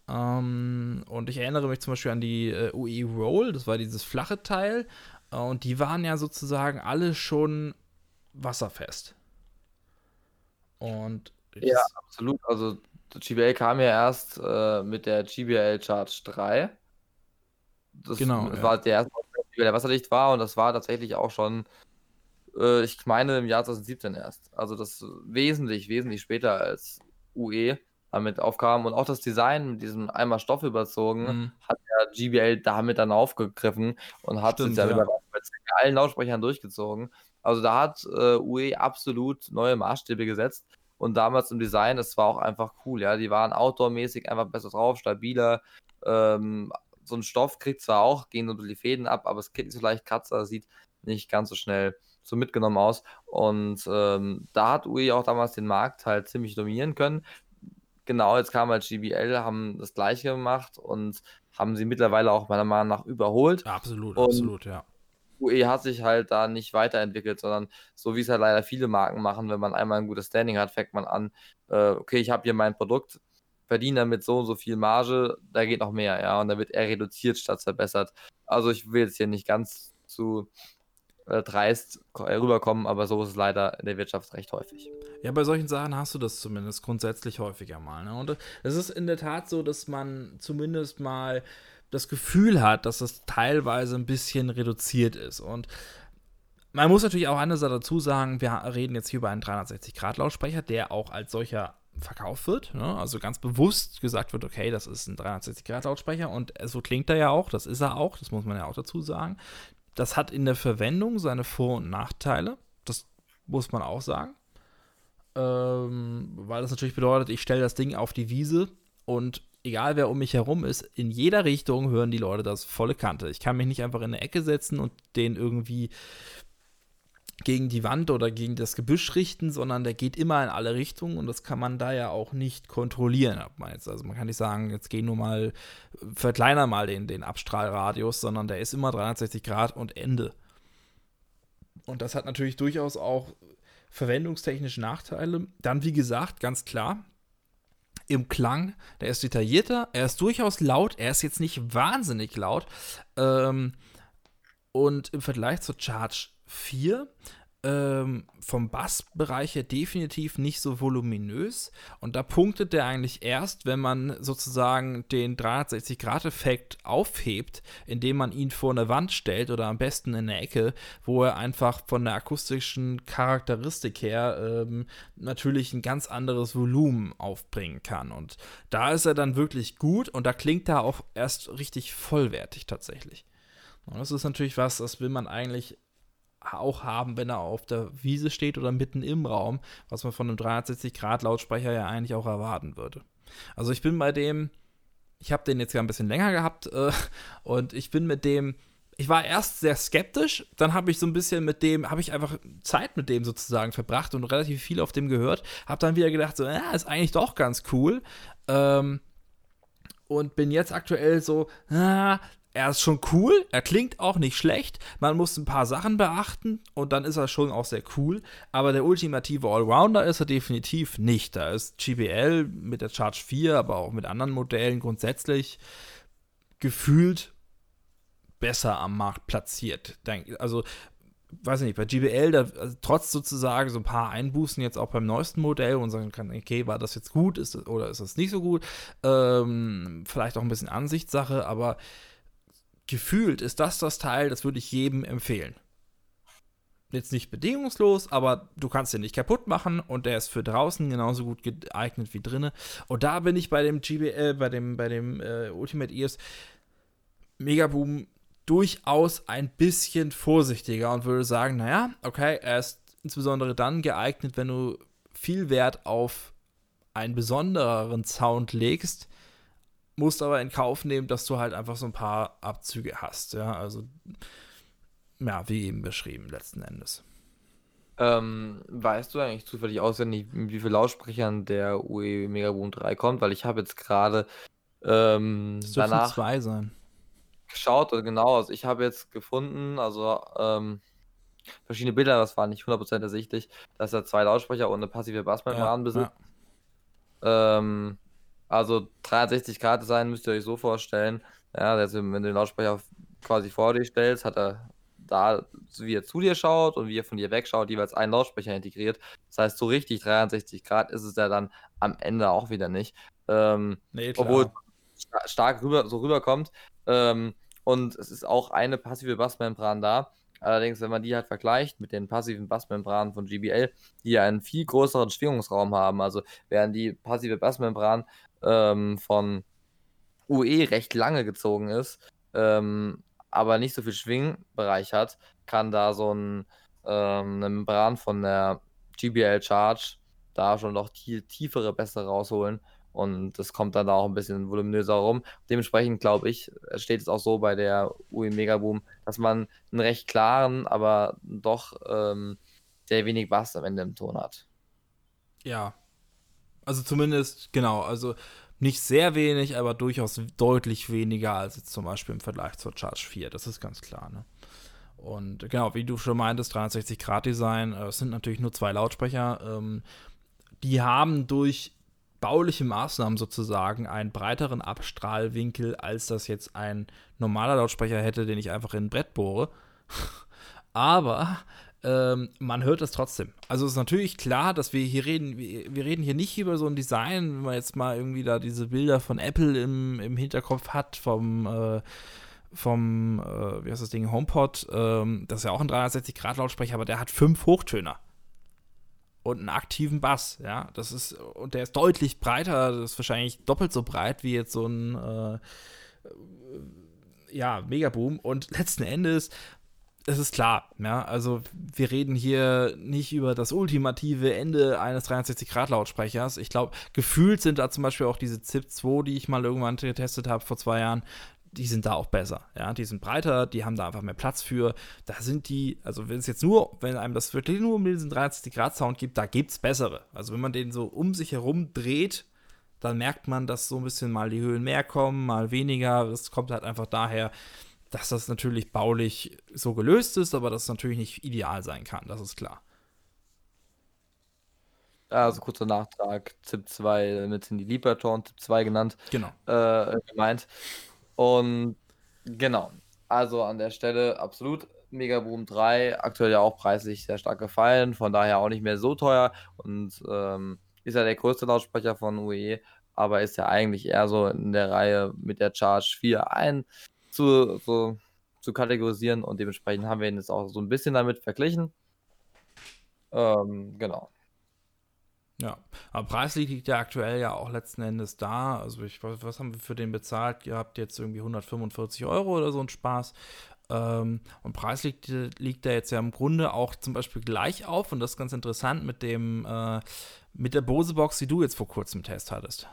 Ähm, und ich erinnere mich zum Beispiel an die äh, UE Roll, das war dieses flache Teil. Äh, und die waren ja sozusagen alle schon wasserfest. Und ja, absolut. Also GBL kam ja erst äh, mit der GBL Charge 3. Das genau, war ja. der erste, der wasserdicht war und das war tatsächlich auch schon, äh, ich meine, im Jahr 2017 erst. Also das wesentlich, wesentlich später als UE damit aufkam und auch das Design mit diesem einmal Stoff überzogen mhm. hat der GBL damit dann aufgegriffen und hat Stimmt, es ja, ja. mit allen Lautsprechern durchgezogen. Also da hat äh, UE absolut neue Maßstäbe gesetzt. Und damals im Design, das war auch einfach cool, ja. Die waren outdoormäßig einfach besser drauf, stabiler. Ähm, so ein Stoff kriegt zwar auch, gehen so die Fäden ab, aber es kriegt nicht so leicht Kratzer, sieht nicht ganz so schnell so mitgenommen aus. Und ähm, da hat UE auch damals den Markt halt ziemlich dominieren können. Genau, jetzt kam halt GBL, haben das gleiche gemacht und haben sie mittlerweile auch meiner Meinung nach überholt. Absolut, und absolut, ja. UE hat sich halt da nicht weiterentwickelt, sondern so wie es halt leider viele Marken machen, wenn man einmal ein gutes Standing hat, fängt man an, äh, okay, ich habe hier mein Produkt, verdiene damit so und so viel Marge, da geht noch mehr, ja, und da wird eher reduziert statt verbessert. Also ich will jetzt hier nicht ganz zu äh, dreist rüberkommen, aber so ist es leider in der Wirtschaft recht häufig. Ja, bei solchen Sachen hast du das zumindest grundsätzlich häufiger mal. Ne? Und es ist in der Tat so, dass man zumindest mal das Gefühl hat, dass es teilweise ein bisschen reduziert ist. Und man muss natürlich auch andererseits dazu sagen, wir reden jetzt hier über einen 360-Grad-Lautsprecher, der auch als solcher verkauft wird. Ne? Also ganz bewusst gesagt wird, okay, das ist ein 360-Grad-Lautsprecher und so klingt er ja auch, das ist er auch, das muss man ja auch dazu sagen. Das hat in der Verwendung seine Vor- und Nachteile, das muss man auch sagen. Ähm, weil das natürlich bedeutet, ich stelle das Ding auf die Wiese und egal wer um mich herum ist, in jeder Richtung hören die Leute das volle Kante. Ich kann mich nicht einfach in eine Ecke setzen und den irgendwie gegen die Wand oder gegen das Gebüsch richten, sondern der geht immer in alle Richtungen und das kann man da ja auch nicht kontrollieren. Also man kann nicht sagen, jetzt geh nur mal, verkleiner mal den, den Abstrahlradius, sondern der ist immer 360 Grad und Ende. Und das hat natürlich durchaus auch verwendungstechnische Nachteile. Dann, wie gesagt, ganz klar, im Klang. Der ist detaillierter, er ist durchaus laut, er ist jetzt nicht wahnsinnig laut. Ähm, und im Vergleich zur Charge 4 ähm, vom Bassbereich her definitiv nicht so voluminös. Und da punktet der eigentlich erst, wenn man sozusagen den 360-Grad-Effekt aufhebt, indem man ihn vor eine Wand stellt oder am besten in eine Ecke, wo er einfach von der akustischen Charakteristik her ähm, natürlich ein ganz anderes Volumen aufbringen kann. Und da ist er dann wirklich gut und da klingt er auch erst richtig vollwertig tatsächlich. Und das ist natürlich was, das will man eigentlich auch haben, wenn er auf der Wiese steht oder mitten im Raum, was man von einem 360-Grad-Lautsprecher ja eigentlich auch erwarten würde. Also ich bin bei dem, ich habe den jetzt ja ein bisschen länger gehabt äh, und ich bin mit dem, ich war erst sehr skeptisch, dann habe ich so ein bisschen mit dem, habe ich einfach Zeit mit dem sozusagen verbracht und relativ viel auf dem gehört, habe dann wieder gedacht, so, ja, ist eigentlich doch ganz cool. Ähm, und bin jetzt aktuell so, ah, er ist schon cool, er klingt auch nicht schlecht. Man muss ein paar Sachen beachten und dann ist er schon auch sehr cool. Aber der ultimative Allrounder ist er definitiv nicht. Da ist GBL mit der Charge 4, aber auch mit anderen Modellen grundsätzlich gefühlt besser am Markt platziert. Also, weiß ich nicht, bei GBL, da, also trotz sozusagen so ein paar Einbußen jetzt auch beim neuesten Modell und sagen kann, okay, war das jetzt gut ist, oder ist das nicht so gut? Ähm, vielleicht auch ein bisschen Ansichtssache, aber gefühlt ist das das Teil, das würde ich jedem empfehlen. Jetzt nicht bedingungslos, aber du kannst den nicht kaputt machen und der ist für draußen genauso gut geeignet wie drinnen. Und da bin ich bei dem GBL, bei dem, bei dem äh, Ultimate EOS Megaboom durchaus ein bisschen vorsichtiger und würde sagen, naja, okay, er ist insbesondere dann geeignet, wenn du viel Wert auf einen besondereren Sound legst, musst aber in Kauf nehmen, dass du halt einfach so ein paar Abzüge hast, ja, also ja, wie eben beschrieben letzten Endes. Ähm, weißt du eigentlich zufällig auswendig, wie viel Lautsprechern der UE Megaboom 3 kommt? Weil ich habe jetzt gerade ähm, dürfen danach zwei sein. geschaut und genau, also ich habe jetzt gefunden, also ähm, verschiedene Bilder, das war nicht 100% ersichtlich, dass er zwei Lautsprecher und eine passive Bassmembran besitzt. Ähm, also 360 Grad Design müsst ihr euch so vorstellen. Ja, also wenn du den Lautsprecher quasi vor dir stellst, hat er da, wie er zu dir schaut und wie er von dir wegschaut, jeweils einen Lautsprecher integriert. Das heißt, so richtig 63 Grad ist es ja dann am Ende auch wieder nicht. Ähm, Nee, obwohl es sta- stark rüber, so rüberkommt. Ähm, und es ist auch eine passive Bassmembran da. Allerdings, wenn man die halt vergleicht mit den passiven Bassmembranen von GBL, die ja einen viel größeren Schwingungsraum haben, also während die passive Bassmembran ähm, von UE recht lange gezogen ist, ähm, aber nicht so viel Schwingbereich hat, kann da so ein, ähm, eine Membran von der GBL Charge da schon noch viel tiefere Bässe rausholen und das kommt dann da auch ein bisschen voluminöser rum. Dementsprechend glaube ich, steht es auch so bei der UE Megaboom, dass man einen recht klaren, aber doch ähm, sehr wenig Bass am Ende im Ton hat. Ja. Also zumindest, genau, also nicht sehr wenig, aber durchaus deutlich weniger als jetzt zum Beispiel im Vergleich zur Charge 4. Das ist ganz klar, ne? Und genau, wie du schon meintest, 360-Grad-Design, äh, es sind natürlich nur zwei Lautsprecher. Ähm, die haben durch bauliche Maßnahmen sozusagen einen breiteren Abstrahlwinkel, als das jetzt ein normaler Lautsprecher hätte, den ich einfach in ein Brett bohre. *laughs* Aber ähm, man hört es trotzdem. Also es ist natürlich klar, dass wir hier reden, wir, wir reden hier nicht über so ein Design, wenn man jetzt mal irgendwie da diese Bilder von Apple im, im Hinterkopf hat, vom, äh, vom, äh, wie heißt das Ding, HomePod, ähm, das ist ja auch ein 360-Grad-Lautsprecher, aber der hat fünf Hochtöner. Und einen aktiven Bass, ja. Das ist, und der ist deutlich breiter, das ist wahrscheinlich doppelt so breit wie jetzt so ein, äh, ja, Megaboom. Und letzten Endes, es ist klar, ja, also wir reden hier nicht über das ultimative Ende eines 63-Grad-Lautsprechers. Ich glaube, gefühlt sind da zum Beispiel auch diese ZIP 2, die ich mal irgendwann getestet habe vor zwei Jahren, die sind da auch besser. Ja, die sind breiter, die haben da einfach mehr Platz für. Da sind die, also wenn es jetzt nur, wenn einem das wirklich nur um diesen 63-Grad-Sound gibt, da gibt es bessere. Also wenn man den so um sich herum dreht, dann merkt man, dass so ein bisschen mal die Höhen mehr kommen, mal weniger. Es kommt halt einfach daher, dass das natürlich baulich so gelöst ist, aber das natürlich nicht ideal sein kann, das ist klar. Also kurzer Nachtrag, ZIP 2, damit sind die Liberton ZIP 2 genannt, Genau. äh, gemeint. Und genau, also an der Stelle absolut Megaboom 3, aktuell ja auch preislich sehr stark gefallen, von daher auch nicht mehr so teuer und ähm, ist ja der größte Lautsprecher von UE, aber ist ja eigentlich eher so in der Reihe mit der Charge 4 ein zu, so, zu kategorisieren und dementsprechend haben wir ihn jetzt auch so ein bisschen damit verglichen. Ähm, genau. Ja, aber preislich liegt der aktuell ja auch letzten Endes da. Also ich, was haben wir für den bezahlt? Ihr habt jetzt irgendwie 145 Euro oder so ein Spaß. Ähm, und preislich liegt, liegt der jetzt ja im Grunde auch zum Beispiel gleich auf. Und das ist ganz interessant mit dem, äh, mit der Bose-Box, die du jetzt vor kurzem Test hattest.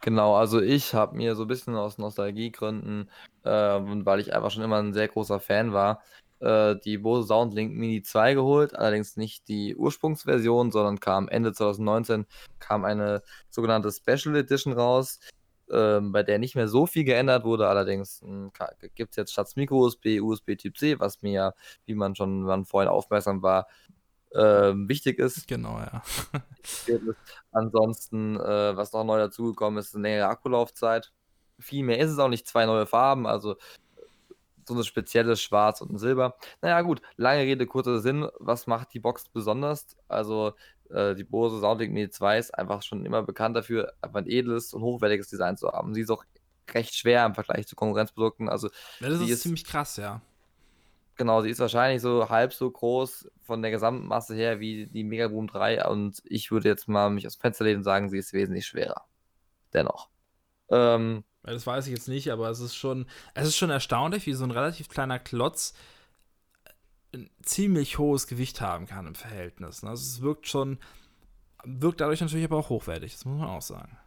Genau, also ich habe mir so ein bisschen aus Nostalgiegründen, äh, weil ich einfach schon immer ein sehr großer Fan war, äh, die Bose Soundlink Mini 2 geholt, allerdings nicht die Ursprungsversion, sondern kam Ende 2019 kam eine sogenannte Special Edition raus, ähm, bei der nicht mehr so viel geändert wurde, allerdings gibt es jetzt statt Micro-USB USB Typ C, was mir, wie man schon man vorhin aufmerksam war, ähm, wichtig ist. Genau, ja. Ansonsten, äh, was noch neu dazugekommen ist, eine längere Akkulaufzeit. Viel mehr ist es auch nicht, zwei neue Farben, also so eine spezielle Schwarz und ein Silber. Naja, gut, lange Rede, kurzer Sinn. Was macht die Box besonders? Also, äh, die Bose Soundlink Mini 2 ist einfach schon immer bekannt dafür, einfach ein edles und hochwertiges Design zu haben. Sie ist auch recht schwer im Vergleich zu Konkurrenzprodukten. Also, ja das ist, ist- ziemlich krass, ja. Genau, sie ist wahrscheinlich so halb so groß von der Gesamtmasse her wie die Megaboom 3 und ich würde jetzt mal mich aus dem Fenster lehnen und sagen, sie ist wesentlich schwerer. Dennoch. Ähm, Das weiß ich jetzt nicht, aber es ist schon, es ist schon erstaunlich, wie so ein relativ kleiner Klotz ein ziemlich hohes Gewicht haben kann im Verhältnis. Ne? Also es wirkt schon, wirkt dadurch natürlich aber auch hochwertig, das muss man auch sagen.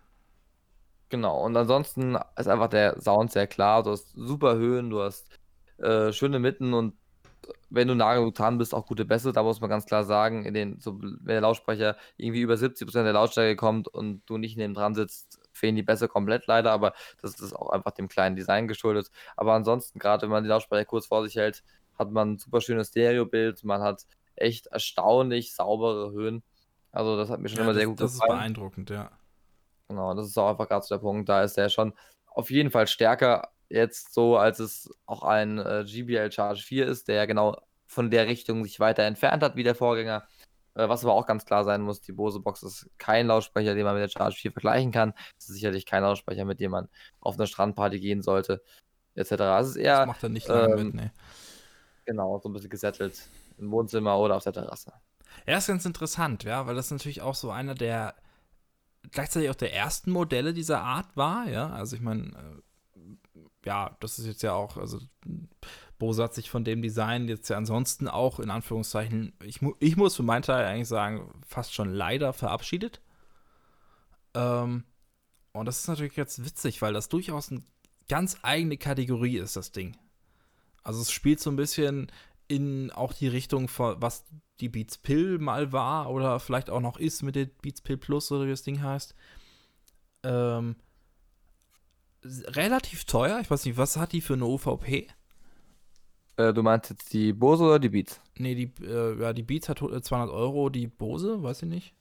Genau, und ansonsten ist einfach der Sound sehr klar. Du hast super Höhen, du hast äh, schöne Mitten und wenn du nah genug dran bist, auch gute Bässe. Da muss man ganz klar sagen, in den, so, wenn der Lautsprecher irgendwie über 70% der Lautstärke kommt und du nicht neben dran sitzt, fehlen die Bässe komplett leider, aber das ist auch einfach dem kleinen Design geschuldet. Aber ansonsten, gerade wenn man die Lautsprecher kurz vor sich hält, hat man ein super schönes Stereobild, man hat echt erstaunlich saubere Höhen. Also das hat mir schon ja, immer das, sehr gut das gefallen. Das ist beeindruckend, ja. Genau, das ist auch einfach gerade so der Punkt. Da ist der schon auf jeden Fall stärker jetzt so, als es auch ein äh, GBL Charge 4 ist, der genau von der Richtung sich weiter entfernt hat wie der Vorgänger. Äh, was aber auch ganz klar sein muss, die Bose Box ist kein Lautsprecher, den man mit der Charge 4 vergleichen kann. Es ist sicherlich kein Lautsprecher, mit dem man auf eine Strandparty gehen sollte, etc. Es ist eher. Das macht er nicht lange ähm, mit, ne. Genau, so ein bisschen gesettelt im Wohnzimmer oder auf der Terrasse. Ja, ist ganz interessant, ja, weil das natürlich auch so einer der gleichzeitig auch der ersten Modelle dieser Art war, ja. Also ich meine, äh, ja, das ist jetzt ja auch, also Bose hat sich von dem Design jetzt ja ansonsten auch in Anführungszeichen, ich, mu ich muss für meinen Teil eigentlich sagen, fast schon leider verabschiedet. Ähm, und das ist natürlich jetzt witzig, weil das durchaus eine ganz eigene Kategorie ist, das Ding. Also es spielt so ein bisschen in auch die Richtung von, was die Beats Pill mal war oder vielleicht auch noch ist mit der Beats Pill Plus oder wie das Ding heißt. Ähm, relativ teuer. Ich weiß nicht, was hat die für eine OVP? Äh, du meinst jetzt die Bose oder die Beats? Nee, die, äh, ja, die Beats hat 200 Euro, die Bose, weiß ich nicht.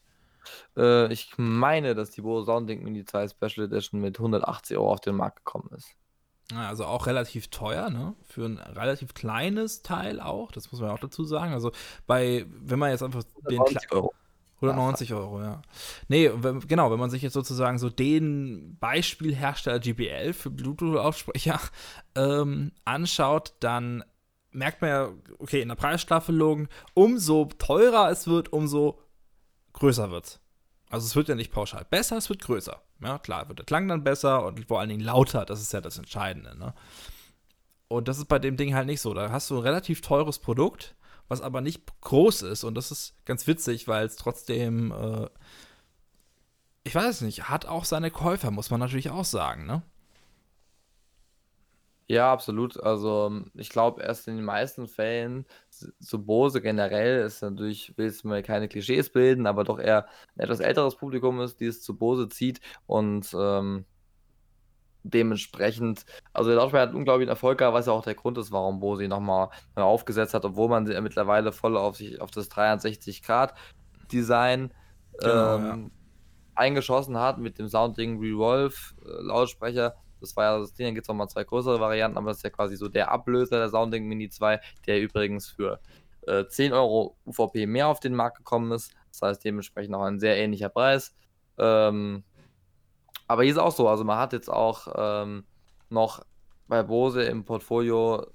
Äh, ich meine, dass die Bose Soundlink Mini 2 Special Edition mit 180 Euro auf den Markt gekommen ist. Also auch relativ teuer, ne? Für ein relativ kleines Teil auch, das muss man auch dazu sagen. Also bei, wenn man jetzt einfach den 190 Euro. 190 Euro, ja. Nee, wenn, genau, wenn man sich jetzt sozusagen so den Beispielhersteller GBL für Bluetooth-Lautsprecher ähm, anschaut, dann merkt man ja, okay, in der Preisstaffelung, umso teurer es wird, umso größer wird es. Also es wird ja nicht pauschal besser, es wird größer. Ja, klar, wird der Klang dann besser und vor allen Dingen lauter, das ist ja das Entscheidende. Ne? Und das ist bei dem Ding halt nicht so. Da hast du ein relativ teures Produkt, was aber nicht groß ist. Und das ist ganz witzig, weil es trotzdem, äh, ich weiß nicht, hat auch seine Käufer, muss man natürlich auch sagen, ne? Ja, absolut. Also ich glaube, erst in den meisten Fällen, so Bose generell ist natürlich, will jetzt mal keine Klischees bilden, aber doch eher ein etwas älteres Publikum ist, die es zu Bose zieht und ähm, dementsprechend, also der Lautsprecher hat unglaublichen Erfolg gehabt, was ja auch der Grund ist, warum Bose ihn nochmal aufgesetzt hat, obwohl man sie mittlerweile voll auf sich, auf das 360 Grad Design genau, ähm, ja. eingeschossen hat mit dem Sounding Revolve äh, Lautsprecher das war ja das Ding, dann gibt es nochmal zwei größere Varianten, aber das ist ja quasi so der Ablöser der Sounding Mini 2, der übrigens für äh, 10 Euro UVP mehr auf den Markt gekommen ist. Das heißt dementsprechend auch ein sehr ähnlicher Preis. Ähm, aber hier ist auch so, also man hat jetzt auch ähm, noch bei Bose im Portfolio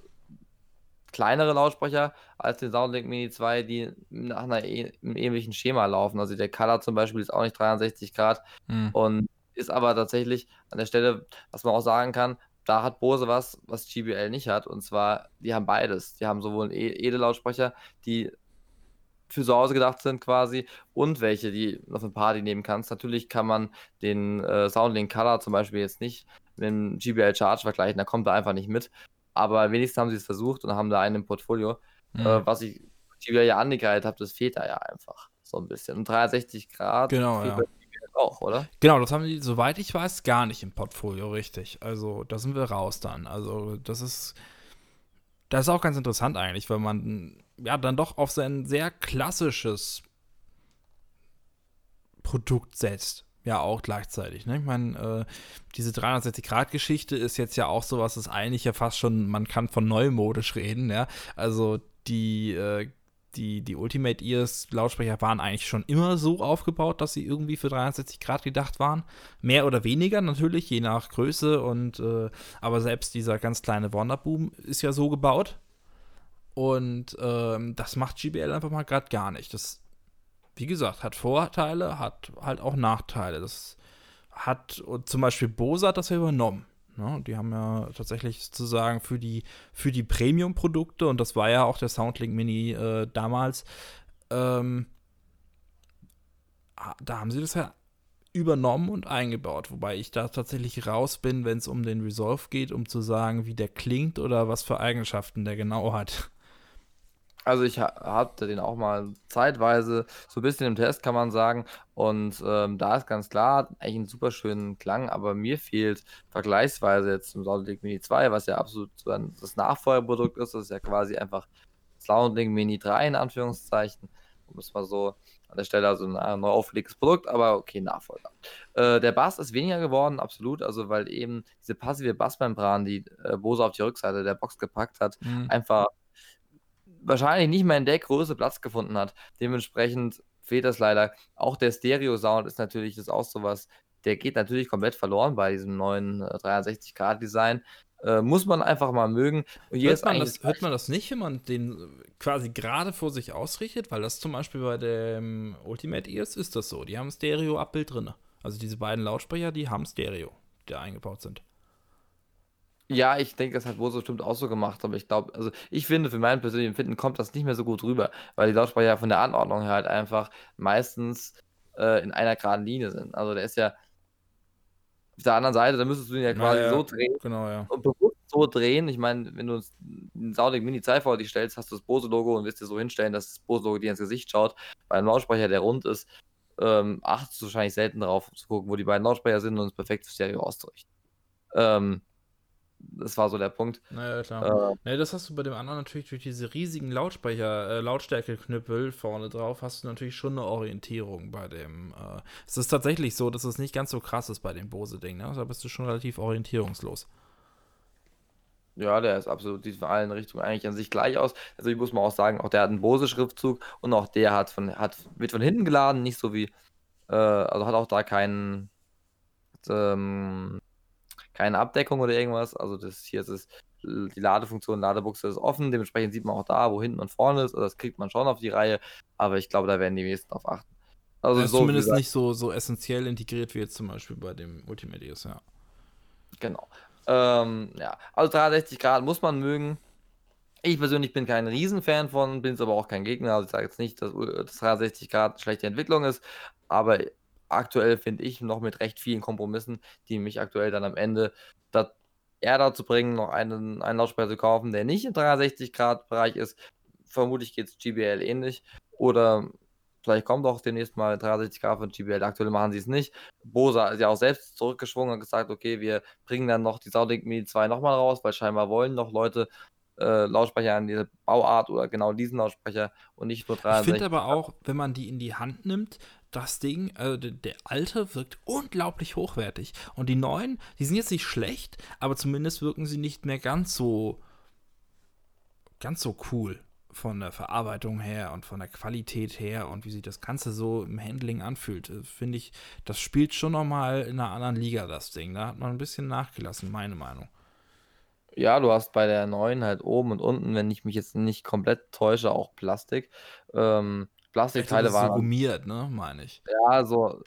kleinere Lautsprecher als den Soundlink Mini 2, die nach einer, einem ähnlichen Schema laufen. Also der Color zum Beispiel ist auch nicht 63 Grad mhm. und ist aber tatsächlich an der Stelle, was man auch sagen kann, da hat Bose was, was GBL nicht hat. Und zwar, die haben beides. Die haben sowohl e Edellautsprecher, die für zu Hause gedacht sind quasi und welche, die auf eine Party nehmen kannst. Natürlich kann man den äh, Soundlink Color zum Beispiel jetzt nicht mit dem GBL Charge vergleichen, da kommt er einfach nicht mit. Aber wenigstens haben sie es versucht und haben da einen im Portfolio. Mhm. Äh, was ich GBL ja angereiht habe, das fehlt da ja einfach so ein bisschen. Und 360 Grad genau, ja auch, oder? Genau, das haben die, soweit ich weiß, gar nicht im Portfolio, richtig. Also da sind wir raus dann. Also das ist, das ist auch ganz interessant eigentlich, weil man ja dann doch auf sein sehr klassisches Produkt setzt. Ja, auch gleichzeitig. Ne? Ich meine, äh, diese 360-Grad-Geschichte ist jetzt ja auch so was, das eigentlich ja fast schon, man kann von neumodisch reden, ja. Also die äh, die, die Ultimate Ears Lautsprecher waren eigentlich schon immer so aufgebaut, dass sie irgendwie für 360 Grad gedacht waren. Mehr oder weniger natürlich, je nach Größe und äh, aber selbst dieser ganz kleine Wonderboom ist ja so gebaut. Und ähm, das macht GBL einfach mal gerade gar nicht. Das, wie gesagt, hat Vorteile, hat halt auch Nachteile. Das hat zum Beispiel Bose hat das ja übernommen. Ne? Die haben ja tatsächlich sozusagen für die, für die Premium-Produkte, und das war ja auch der Soundlink Mini äh, damals, ähm, da haben sie das ja übernommen und eingebaut, wobei ich da tatsächlich raus bin, wenn es um den Resolve geht, um zu sagen, wie der klingt oder was für Eigenschaften der genau hat. Also ich ha hatte den auch mal zeitweise so ein bisschen im Test, kann man sagen. Und ähm, da ist ganz klar, eigentlich einen super schönen Klang, aber mir fehlt vergleichsweise jetzt zum Soundlink Mini 2, was ja absolut so ein, das Nachfolgerprodukt ist, das ist ja quasi einfach Soundlink Mini 3 in Anführungszeichen, um es mal so an der Stelle also ein neu aufgelegtes Produkt, aber okay, Nachfolger. Äh, der Bass ist weniger geworden, absolut, also weil eben diese passive Bassmembran, die äh, Bose auf die Rückseite der Box gepackt hat, mhm. einfach wahrscheinlich nicht mehr in der Größe Platz gefunden hat. Dementsprechend fehlt das leider. Auch der Stereo-Sound ist natürlich das auch sowas, der geht natürlich komplett verloren bei diesem neuen 360-Grad-Design. Äh, muss man einfach mal mögen. hört, man das, hört man das nicht, wenn man den quasi gerade vor sich ausrichtet? Weil das zum Beispiel bei dem Ultimate Ears ist das so. Die haben Stereo-Abbild drin. Also diese beiden Lautsprecher, die haben Stereo, die eingebaut sind. Ja, ich denke, das hat Bose bestimmt auch so gemacht, aber ich glaube, also ich finde, für meinen persönlichen Empfinden kommt das nicht mehr so gut rüber, weil die Lautsprecher von der Anordnung her halt einfach meistens äh, in einer geraden Linie sind. Also der ist ja auf der anderen Seite, da müsstest du ihn ja quasi ja, so drehen genau, ja. und bewusst so drehen. Ich meine, wenn du einen Sauding Mini 2 vor dir stellst, hast du das Bose-Logo und wirst dir so hinstellen, dass das Bose-Logo dir ins Gesicht schaut. Bei einem Lautsprecher, der rund ist, ähm, achtest du wahrscheinlich selten darauf zu gucken, wo die beiden Lautsprecher sind und es perfekt für Stereo auszurichten. Ähm, das war so der Punkt. Naja, klar. Äh, nee, das hast du bei dem anderen natürlich durch diese riesigen Lautsprecher, äh, Lautstärke-Knüppel vorne drauf, hast du natürlich schon eine Orientierung bei dem. Äh, es ist tatsächlich so, dass es nicht ganz so krass ist bei dem Bose-Ding, ne? Da bist du schon relativ orientierungslos. Ja, der ist absolut, sieht von allen Richtungen eigentlich an sich gleich aus. Also ich muss mal auch sagen, auch der hat einen Bose-Schriftzug und auch der hat von, hat, wird von hinten geladen, nicht so wie, äh, also hat auch da keinen, ähm, keine Abdeckung oder irgendwas. Also das hier ist es, die Ladefunktion, Ladebuchse ist offen, dementsprechend sieht man auch da, wo hinten und vorne ist. Also das kriegt man schon auf die Reihe, aber ich glaube, da werden die meisten drauf achten. Also ist so, zumindest nicht so, so essentiell integriert wie jetzt zum Beispiel bei dem Ultimate ja. Genau. Ähm, ja, also 360 Grad muss man mögen. Ich persönlich bin kein Riesenfan von, bin es aber auch kein Gegner. Also ich sage jetzt nicht, dass das 360 Grad eine schlechte Entwicklung ist, aber aktuell finde ich noch mit recht vielen Kompromissen, die mich aktuell dann am Ende da, eher dazu bringen, noch einen, einen Lautsprecher zu kaufen, der nicht im 360-Grad-Bereich ist. Vermutlich geht es GBL ähnlich. Oder vielleicht kommt auch demnächst mal 360 Grad von GBL. Aktuell machen sie es nicht. Bose ist ja auch selbst zurückgeschwungen und gesagt, okay, wir bringen dann noch die Soundlink Mini 2 nochmal raus, weil scheinbar wollen noch Leute äh, Lautsprecher an diese Bauart oder genau diesen Lautsprecher und nicht nur 360. Ich finde aber auch, wenn man die in die Hand nimmt, das Ding, also der, alte wirkt unglaublich hochwertig. Und die neuen, die sind jetzt nicht schlecht, aber zumindest wirken sie nicht mehr ganz so ganz so cool von der Verarbeitung her und von der Qualität her und wie sich das Ganze so im Handling anfühlt. Äh, finde ich, das spielt schon nochmal in einer anderen Liga, das Ding. Da hat man ein bisschen nachgelassen, meine Meinung. Ja, du hast bei der neuen halt oben und unten, wenn ich mich jetzt nicht komplett täusche, auch Plastik. Ähm, Plastikteile waren. So gummiert, ne, meine ich. Ja, so.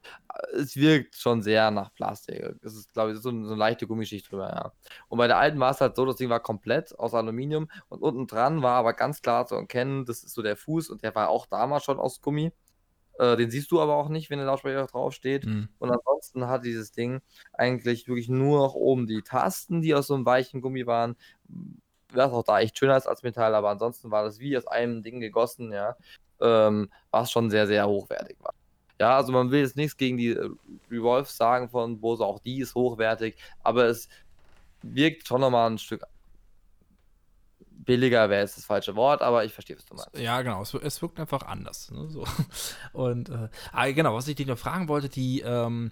Es wirkt schon sehr nach Plastik. Es ist, glaube ich, so, so eine leichte Gummischicht drüber, ja. Und bei der alten war es halt so, das Ding war komplett aus Aluminium und unten dran war aber ganz klar zu erkennen, das ist so der Fuß und der war auch damals schon aus Gummi. Äh, den siehst du aber auch nicht, wenn der Lautsprecher draufsteht. Mhm. Und ansonsten hat dieses Ding eigentlich wirklich nur noch oben die Tasten, die aus so einem weichen Gummi waren. Was auch da echt schöner ist als Metall, aber ansonsten war das wie aus einem Ding gegossen, ja. Ähm, was schon sehr, sehr hochwertig war. Ja, also man will jetzt nichts gegen die äh, Revolve sagen von Bose, auch die ist hochwertig, aber es wirkt schon nochmal ein Stück billiger wäre jetzt das falsche Wort, aber ich verstehe, was du meinst. Ja, genau. Es, es wirkt einfach anders. Ne, so. *laughs* Und äh, ah, genau, was ich dich noch fragen wollte, die, ähm,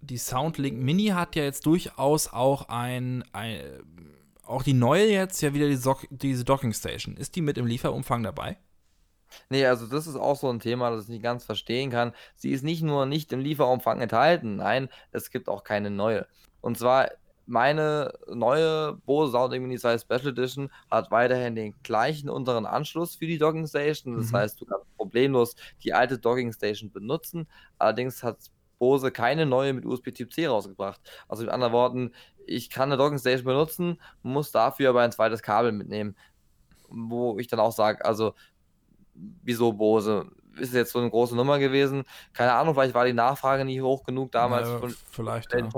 die Soundlink Mini hat ja jetzt durchaus auch ein, ein auch die neue jetzt ja wieder die so diese Docking Station. Ist die mit im Lieferumfang dabei? Nee, also das ist auch so ein Thema, das ich nicht ganz verstehen kann. Sie ist nicht nur nicht im Lieferumfang enthalten, nein, es gibt auch keine neue. Und zwar meine neue Bose Sound Mini 2 Special Edition hat weiterhin den gleichen unteren Anschluss für die Docking Station. Das mhm. heißt, du kannst problemlos die alte Docking Station benutzen. Allerdings hat Bose keine neue mit USB Typ C rausgebracht. Also mit anderen Worten, ich kann eine Docking Station benutzen, muss dafür aber ein zweites Kabel mitnehmen. Wo ich dann auch sage, also wieso Bose? Ist jetzt so eine große Nummer gewesen? Keine Ahnung, vielleicht war die Nachfrage nicht hoch genug damals. Ja, von, vielleicht. Ja.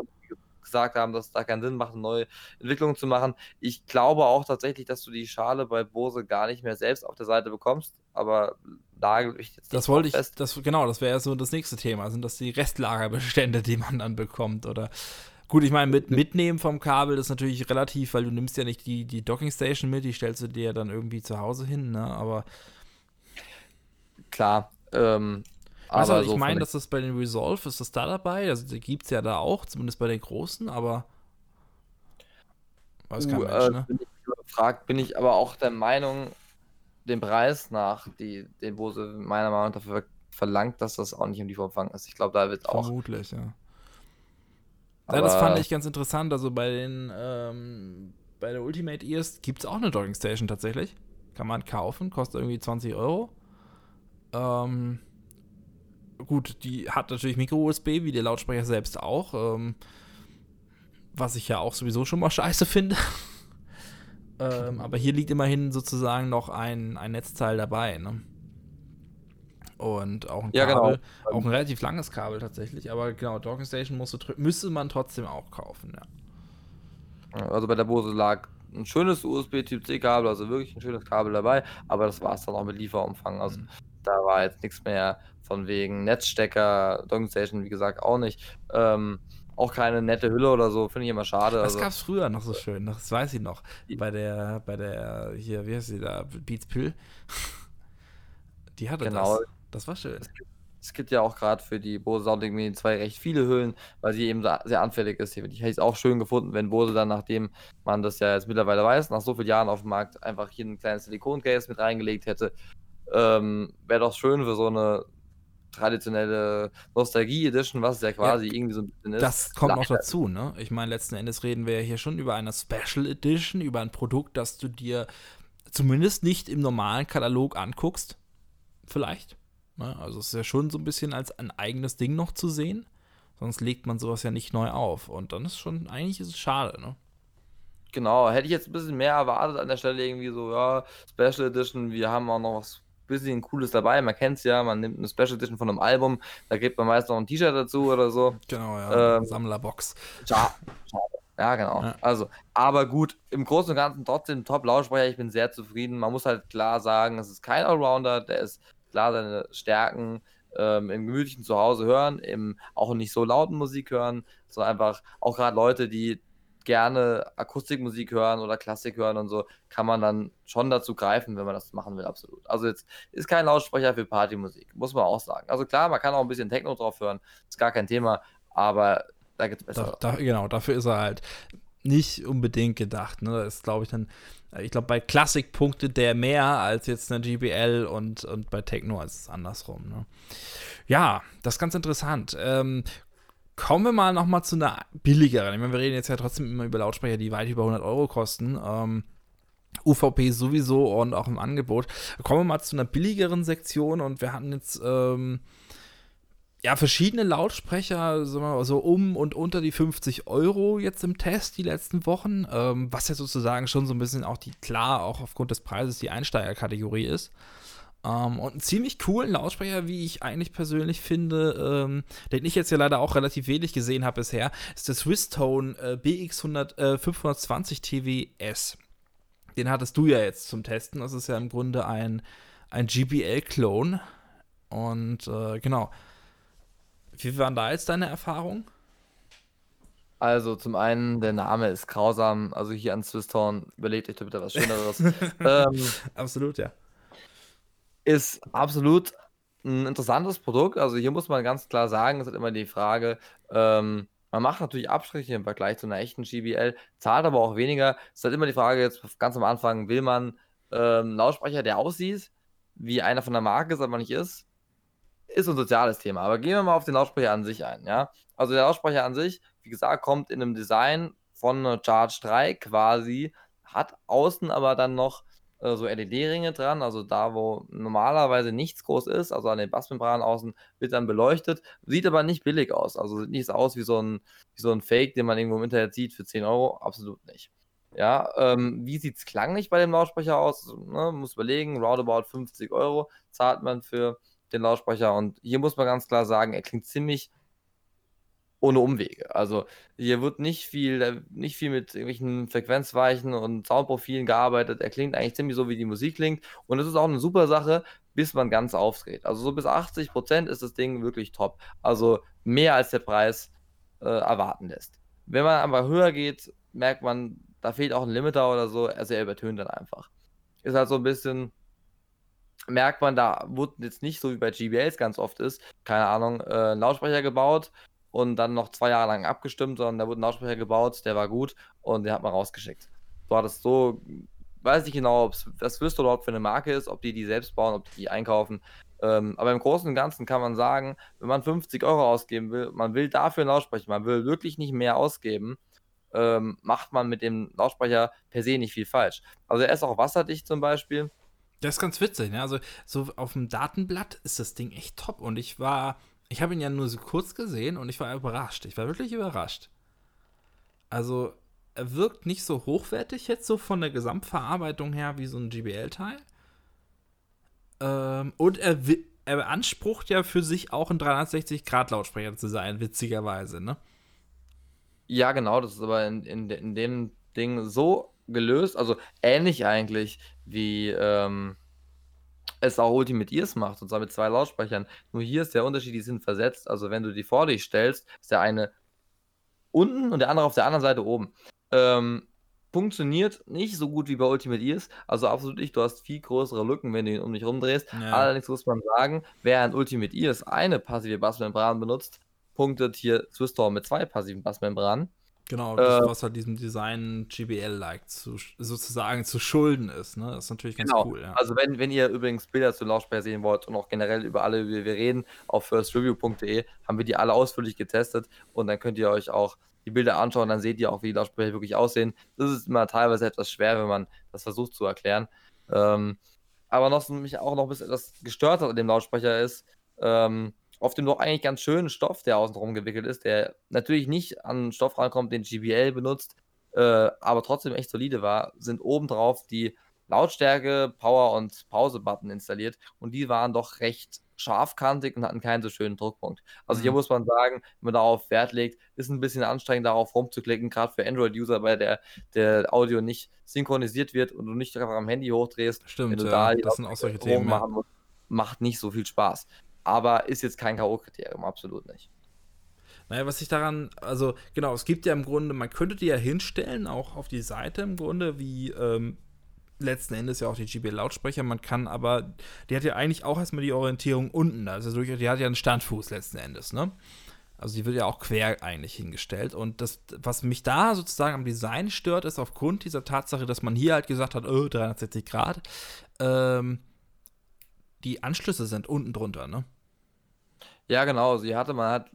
gesagt haben, dass es da keinen Sinn macht, eine neue Entwicklung zu machen. Ich glaube auch tatsächlich, dass du die Schale bei Bose gar nicht mehr selbst auf der Seite bekommst, aber nagel ich jetzt Das wollte ich, das, genau, das wäre so das nächste Thema. Sind das die Restlagerbestände, die man dann bekommt? Oder Gut, ich meine, mit mitnehmen vom Kabel ist natürlich relativ, weil du nimmst ja nicht die, die Dockingstation mit, die stellst du dir dann irgendwie zu Hause hin, ne? Aber klar, ähm, Weißt aber du, so ich meine, dass das bei den Resolve ist das da dabei. Also die gibt es ja da auch, zumindest bei den großen, aber weiß kein Uh, Mensch, äh, ne? bin ich überfragt, bin ich aber auch der Meinung, den Preis nach, die, den Bose meiner Meinung nach dafür verlangt, dass das auch nicht im Lieferumfang ist. Ich glaube, da wird auch. Vermutlich, ja. Ja, das fand aber- ich ganz interessant. Also bei den, ähm, bei der Ultimate Ears gibt es auch eine Docking Station tatsächlich. Kann man kaufen, kostet irgendwie 20 Euro. Ähm, gut, die hat natürlich Micro-USB, wie der Lautsprecher selbst auch. Ähm, was ich ja auch sowieso schon mal scheiße finde. *laughs* ähm, aber hier liegt immerhin sozusagen noch ein, ein Netzteil dabei, ne? Und auch ein Ja, genau. Kabel, auch ein relativ langes Kabel tatsächlich, aber genau, Docking Station musst du tr- müsste man trotzdem auch kaufen, ja. Also bei der Bose lag ein schönes USB-Typ-C-Kabel, also wirklich ein schönes Kabel dabei, aber das war es dann auch mit Lieferumfang. Also Mhm. Da war jetzt nichts mehr von wegen Netzstecker, Docking Station, wie gesagt, auch nicht. Ähm, auch keine nette Hülle oder so, finde ich immer schade. Das Also, gab's früher noch so schön, das weiß ich noch. Bei der, bei der, hier, wie heißt sie da, Beats Pill. *laughs* Die hatte Genau. das. Das war schön. es gibt ja auch gerade für die Bose Soundlink Mini 2 recht viele Hüllen, weil sie eben sehr anfällig ist. Ich hätte es auch schön gefunden, wenn Bose dann, nachdem man das ja jetzt mittlerweile weiß, nach so vielen Jahren auf dem Markt, einfach hier ein kleines Silikon-Case mit reingelegt hätte. Ähm, Wäre doch schön für so eine traditionelle Nostalgie-Edition, was ja quasi irgendwie so ein bisschen ist. Das kommt noch dazu, ne? Ich meine, letzten Endes reden wir ja hier schon über eine Special Edition, über ein Produkt, das du dir zumindest nicht im normalen Katalog anguckst. Vielleicht. Ne? Also es ist ja schon so ein bisschen als ein eigenes Ding noch zu sehen. Sonst legt man sowas ja nicht neu auf. Und dann ist schon, eigentlich ist es schade, ne? Genau, hätte ich jetzt ein bisschen mehr erwartet an der Stelle irgendwie so, ja, Special Edition, wir haben auch noch was bisschen Cooles dabei. Man kennt es ja, man nimmt eine Special Edition von einem Album, da gibt man meist noch ein T-Shirt dazu oder so. Genau, ja. Ähm, Sammlerbox. Schade. Ja, genau. Ja. Also, aber gut, im Großen und Ganzen trotzdem Top-Lautsprecher. Ich bin sehr zufrieden. Man muss halt klar sagen, es ist kein Allrounder, der ist klar seine Stärken ähm, im gemütlichen Zuhause hören, im auch nicht so lauten Musik hören, sondern einfach auch gerade Leute, die gerne Akustikmusik hören oder Klassik hören und so, kann man dann schon dazu greifen, wenn man das machen will, absolut. Also jetzt ist kein Lautsprecher für Partymusik, muss man auch sagen. Also klar, man kann auch ein bisschen Techno drauf hören, ist gar kein Thema, aber da gibt es Da, bessere. da, genau, dafür ist er halt nicht unbedingt gedacht. Ne? Das ist, glaube ich, dann, ich glaube, bei Klassik punktet der mehr als jetzt eine GBL und, und bei Techno ist es andersrum. Ne? Ja, das ist ganz interessant. Ähm, kommen wir mal noch mal zu einer billigeren. Ich meine, wir reden jetzt ja trotzdem immer über Lautsprecher, die weit über 100 Euro kosten. Ähm, UVP sowieso und auch im Angebot. Kommen wir mal zu einer billigeren Sektion und wir hatten jetzt ähm, ja verschiedene Lautsprecher, mal, so um und unter die 50 Euro jetzt im Test die letzten Wochen, ähm, was ja sozusagen schon so ein bisschen auch die, klar, auch aufgrund des Preises die Einsteigerkategorie ist. Ähm, und einen ziemlich coolen Lautsprecher, wie ich eigentlich persönlich finde, ähm, den ich jetzt ja leider auch relativ wenig gesehen habe bisher, ist der Swisstone äh, BX100, äh, 520 TWS. Den hattest du ja jetzt zum Testen. Das ist ja im Grunde ein, ein GBL-Clone. Und äh, genau. Wie waren da jetzt deine Erfahrungen? Also zum einen, der Name ist grausam. Also hier an Swisstown, überlegt euch da bitte was Schöneres. *laughs* ähm, Absolut, ja. Ist absolut ein interessantes Produkt. Also hier muss man ganz klar sagen, es ist immer die Frage, ähm, man macht natürlich Abstriche im Vergleich zu einer echten GBL, zahlt aber auch weniger. Es ist halt immer die Frage jetzt ganz am Anfang, will man ähm, einen Lautsprecher, der aussieht, wie einer von der Marke ist, aber nicht ist, ist ein soziales Thema. Aber gehen wir mal auf den Lautsprecher an sich ein, ja. Also der Lautsprecher an sich, wie gesagt, kommt in einem Design von Charge 3 quasi, hat außen aber dann noch äh, so LED-Ringe dran, also da, wo normalerweise nichts groß ist, also an den Bassmembranen außen wird dann beleuchtet, sieht aber nicht billig aus, also sieht nicht aus wie so ein, wie so ein Fake, den man irgendwo im Internet sieht für 10 Euro, absolut nicht. Ja, ähm, wie sieht es klanglich bei dem Lautsprecher aus? Ne, muss überlegen, roundabout 50 Euro zahlt man für den Lautsprecher und hier muss man ganz klar sagen, er klingt ziemlich ohne Umwege. Also hier wird nicht viel, nicht viel mit irgendwelchen Frequenzweichen und Soundprofilen gearbeitet. Er klingt eigentlich ziemlich so, wie die Musik klingt. Und es ist auch eine super Sache, bis man ganz aufdreht. Also so bis 80 Prozent ist das Ding wirklich top. Also mehr als der Preis äh, erwarten lässt. Wenn man aber höher geht, merkt man, da fehlt auch ein Limiter oder so. Also er übertönt dann einfach. Ist halt so ein bisschen, merkt man, da wurde jetzt nicht so wie bei GBLs ganz oft ist, keine Ahnung, äh, ein Lautsprecher gebaut und dann noch zwei Jahre lang abgestimmt, sondern da wurde ein Lautsprecher gebaut, der war gut und den hat man rausgeschickt. So hat es so, weiß ich genau, ob das wirst du überhaupt für eine Marke ist, ob die die selbst bauen, ob die die einkaufen. Ähm, aber im Großen und Ganzen kann man sagen, wenn man 50 Euro ausgeben will, man will dafür einen Lautsprecher, man will wirklich nicht mehr ausgeben, ähm, macht man mit dem Lautsprecher per se nicht viel falsch. Also er ist auch wasserdicht zum Beispiel. Das ist ganz witzig, ne? Also so auf dem Datenblatt ist das Ding echt top und ich war ich habe ihn ja nur so kurz gesehen und ich war überrascht. Ich war wirklich überrascht. Also, er wirkt nicht so hochwertig jetzt so von der Gesamtverarbeitung her wie so ein GBL-Teil. Ähm, und er, er beansprucht ja für sich auch ein 360-Grad-Lautsprecher zu sein, witzigerweise, ne? Ja, genau, das ist aber in, in, in dem Ding so gelöst, also ähnlich eigentlich wie, ähm, es auch Ultimate Ears macht, und zwar mit zwei Lautsprechern. Nur hier ist der Unterschied, die sind versetzt. Also wenn du die vor dich stellst, ist der eine unten und der andere auf der anderen Seite oben. Ähm, funktioniert nicht so gut wie bei Ultimate Ears. Also absolut nicht. Du hast viel größere Lücken, wenn du ihn um dich rumdrehst. Ja. Allerdings muss man sagen, wer an Ultimate Ears eine passive Bassmembran benutzt, punktet hier Swissstorm mit zwei passiven Bassmembranen. Genau, das, äh, was halt diesem Design GBL-like sozusagen zu schulden ist. Ne? Das ist natürlich ganz genau. cool. Ja. Also wenn, wenn ihr übrigens Bilder zu Lautsprecher sehen wollt und auch generell über alle, wie wir reden, auf firstreview.de haben wir die alle ausführlich getestet und dann könnt ihr euch auch die Bilder anschauen, dann seht ihr auch, wie die Lautsprecher wirklich aussehen. Das ist immer teilweise etwas schwer, wenn man das versucht zu erklären. Ähm, aber was mich auch noch ein bisschen etwas gestört hat an dem Lautsprecher ist, ähm, auf dem doch eigentlich ganz schönen Stoff, der außenrum gewickelt ist, der natürlich nicht an Stoff rankommt, den GBL benutzt, äh, aber trotzdem echt solide war, sind obendrauf die Lautstärke, Power und Pause-Button installiert und die waren doch recht scharfkantig und hatten keinen so schönen Druckpunkt. Also mhm. hier muss man sagen, wenn man darauf Wert legt, ist ein bisschen anstrengend darauf rumzuklicken, gerade für Android-User, weil der, der Audio nicht synchronisiert wird und du nicht einfach am Handy hochdrehst. Stimmt, wenn du ja, da das sind auch solche Themen. Machen musst, macht nicht so viel Spaß aber ist jetzt kein K.O.-Kriterium, absolut nicht. Naja, was ich daran, also genau, es gibt ja im Grunde, man könnte die ja hinstellen, auch auf die Seite im Grunde, wie ähm, letzten Endes ja auch die GBL-Lautsprecher. Man kann aber, die hat ja eigentlich auch erstmal die Orientierung unten, also die hat ja einen Standfuß letzten Endes, ne? Also die wird ja auch quer eigentlich hingestellt. Und das, was mich da sozusagen am Design stört, ist aufgrund dieser Tatsache, dass man hier halt gesagt hat, oh, 360 Grad, ähm, die Anschlüsse sind unten drunter, ne? Ja, genau. Sie hatte, man hat,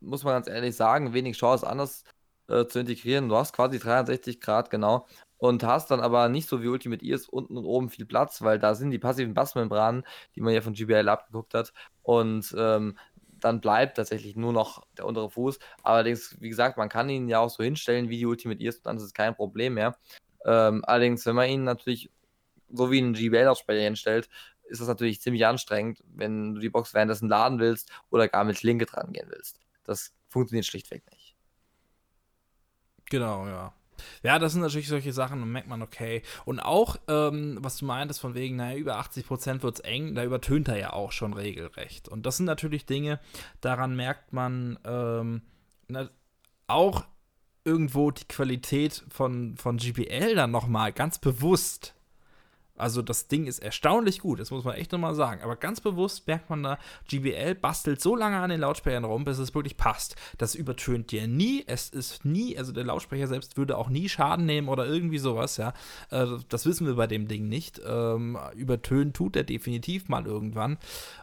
muss man ganz ehrlich sagen, wenig Chance, anders äh, zu integrieren. Du hast quasi 63 Grad, genau. Und hast dann aber nicht so wie Ultimate Ears unten und oben viel Platz, weil da sind die passiven Bassmembranen, die man ja von GBL abgeguckt hat. Und ähm, dann bleibt tatsächlich nur noch der untere Fuß. Allerdings, wie gesagt, man kann ihn ja auch so hinstellen wie die Ultimate Ears und dann ist es kein Problem mehr. Ähm, allerdings, wenn man ihn natürlich so wie einen GBL-Aussprecher hinstellt, ist das natürlich ziemlich anstrengend, wenn du die Box währenddessen laden willst oder gar mit Linke dran gehen willst. Das funktioniert schlichtweg nicht. Genau, ja. Ja, das sind natürlich solche Sachen, und merkt man, okay. Und auch, ähm, was du meintest, von wegen, naja, über 80% wird es eng, da übertönt er ja auch schon regelrecht. Und das sind natürlich Dinge, daran merkt man ähm, na, auch irgendwo die Qualität von, von GPL dann nochmal ganz bewusst also das Ding ist erstaunlich gut, das muss man echt nochmal sagen. Aber ganz bewusst merkt man da, GBL bastelt so lange an den Lautsprechern rum, bis es wirklich passt. Das übertönt dir nie. Es ist nie, also der Lautsprecher selbst würde auch nie Schaden nehmen oder irgendwie sowas, ja. Äh, das wissen wir bei dem Ding nicht. Ähm, übertönen tut er definitiv mal irgendwann.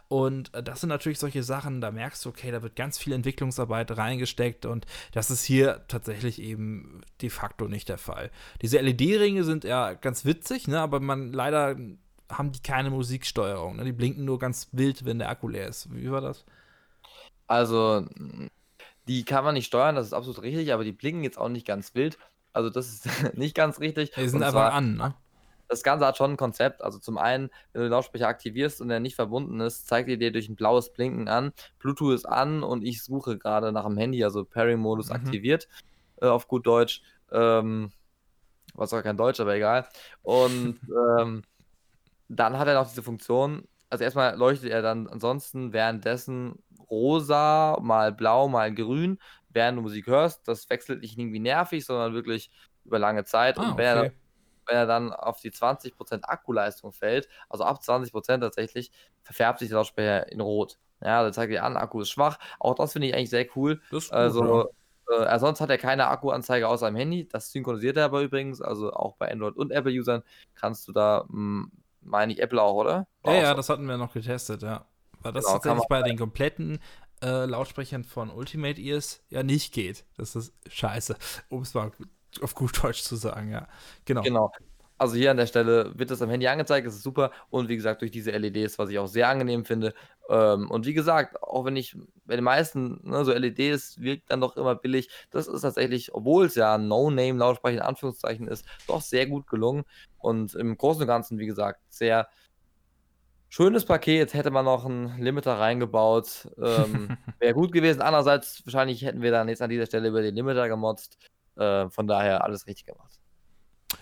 Und äh, das sind natürlich solche Sachen, da merkst du, okay, da wird ganz viel Entwicklungsarbeit reingesteckt und das ist hier tatsächlich eben de facto nicht der Fall. Diese LED-Ringe sind ja ganz witzig, ne, aber man leider haben die keine Musiksteuerung. Ne? Die blinken nur ganz wild, wenn der Akku leer ist. Wie war das? Also, die kann man nicht steuern, das ist absolut richtig, aber die blinken jetzt auch nicht ganz wild. Also, das ist *laughs* nicht ganz richtig. Die sind und einfach an, ne? Das Ganze hat schon ein Konzept. Also zum einen, wenn du den Lautsprecher aktivierst und er nicht verbunden ist, zeigt er dir durch ein blaues Blinken an, Bluetooth ist an und ich suche gerade nach dem Handy, also Pairing-Modus mhm. aktiviert, äh, auf gut Deutsch. Ähm, was auch kein Deutsch, aber egal. Und *laughs* ähm, dann hat er noch diese Funktion, also erstmal leuchtet er dann ansonsten währenddessen rosa, mal blau, mal grün, während du Musik hörst. Das wechselt nicht irgendwie nervig, sondern wirklich über lange Zeit. Ah, und wenn, okay. er, wenn er dann auf die 20% Akkuleistung fällt, also ab 20% tatsächlich, verfärbt sich der Lautsprecher in Rot. Ja, dann zeigt er an, Akku ist schwach. Auch das finde ich eigentlich sehr cool. Gut, also, ja. äh, sonst hat er keine Akkuanzeige außer am Handy. Das synchronisiert er aber übrigens. Also auch bei Android und Apple-Usern kannst du da hm, meine ich Apple auch, oder? War ja, ja, so. das hatten wir noch getestet, ja. Weil das genau, tatsächlich bei den kompletten äh, Lautsprechern von Ultimate Ears ja nicht geht. Das ist scheiße, um es mal auf gut Deutsch zu sagen, ja. Genau. Genau. Also hier an der Stelle wird das am Handy angezeigt, das ist super. Und wie gesagt, durch diese LEDs, was ich auch sehr angenehm finde. Ähm, und wie gesagt, auch wenn ich bei den meisten, ne, so LEDs wirkt dann doch immer billig, das ist tatsächlich, obwohl es ja ein No-Name-Lautsprecher in Anführungszeichen ist, doch sehr gut gelungen. Und im Großen und Ganzen, wie gesagt, sehr schönes Paket. Hätte man noch einen Limiter reingebaut, ähm, *laughs* wäre gut gewesen. Andererseits, wahrscheinlich hätten wir dann jetzt an dieser Stelle über den Limiter gemotzt. Äh, von daher alles richtig gemacht.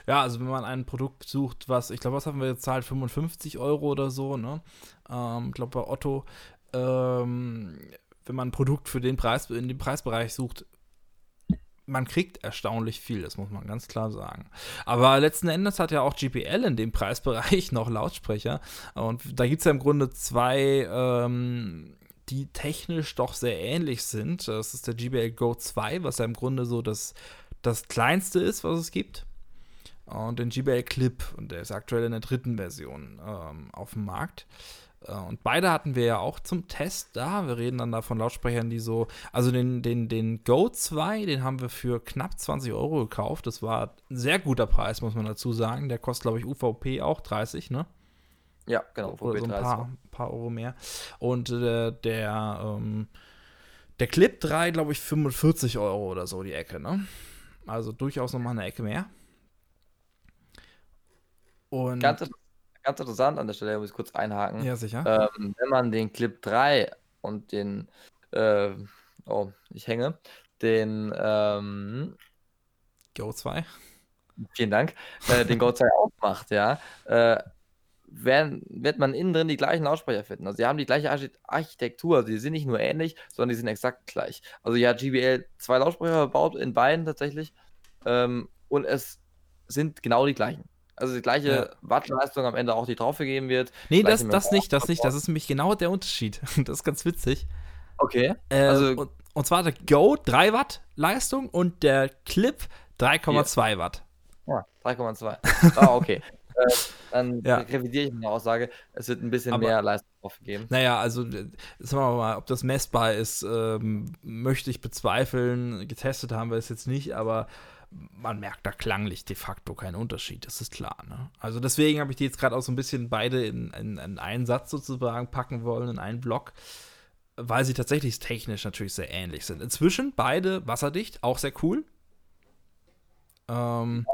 Ja, also wenn man ein Produkt sucht, was, ich glaube, was haben wir jetzt zahlt? 55 Euro oder so, ne? Ähm, ich glaube bei Otto, ähm, wenn man ein Produkt für den Preis, in dem Preisbereich sucht, man kriegt erstaunlich viel, das muss man ganz klar sagen. Aber letzten Endes hat ja auch GPL in dem *laughs* Preisbereich noch Lautsprecher. Und da gibt es ja im Grunde zwei, ähm, die technisch doch sehr ähnlich sind. Das ist der GBL Go 2, was ja im Grunde so das, das kleinste ist, was es gibt und den GBL Clip. Und der ist aktuell in der dritten Version ähm, auf dem Markt. Äh, und beide hatten wir ja auch zum Test da. Wir reden dann da von Lautsprechern, die so. Also den, den, den Go 2, den haben wir für knapp 20 Euro gekauft. Das war ein sehr guter Preis, muss man dazu sagen. Der kostet, glaube ich, UVP auch 30, ne? Ja, genau. Oder so ein paar, paar, Euro mehr. Und äh, der, ähm, der Clip 3, glaube ich, 45 Euro oder so die Ecke, ne? Also durchaus nochmal eine Ecke mehr. Und ganz, ganz interessant an der Stelle, muss ich kurz einhaken. Ja, sicher. Ähm, wenn man den Clip 3 und den, äh, oh, ich hänge, den ähm, Go 2. Vielen Dank. Äh, den Go 2 *laughs* aufmacht, ja, äh, werden, wird man innen drin die gleichen Lautsprecher finden. Also sie haben die gleiche Architektur. Also die sind nicht nur ähnlich, sondern die sind exakt gleich. Also ja, GBL zwei Lautsprecher verbaut in beiden tatsächlich. Ähm, und es sind genau die gleichen. Also die gleiche ja. Wattleistung am Ende auch, die draufgegeben wird. Nee, das, das nicht, das nicht. Das ist nämlich genau der Unterschied. *laughs* Das ist ganz witzig. Okay. Äh, also, und, und, zwar der Go 3 Watt Leistung und der Clip 3,2 Watt. Ja, 3,2. ah, okay. *laughs* äh, dann ja. revidiere ich meine Aussage. Es wird ein bisschen Aber, mehr Leistung aufgegeben. Naja, also sagen wir mal, ob das messbar ist, ähm, möchte ich bezweifeln. Getestet haben wir es jetzt nicht, aber man merkt da klanglich de facto keinen Unterschied, das ist klar. Ne? Also deswegen habe ich die jetzt gerade auch so ein bisschen beide in, in, in, einen Satz sozusagen packen wollen, in einen Block, weil sie tatsächlich technisch natürlich sehr ähnlich sind. Inzwischen beide wasserdicht, auch sehr cool. Ähm,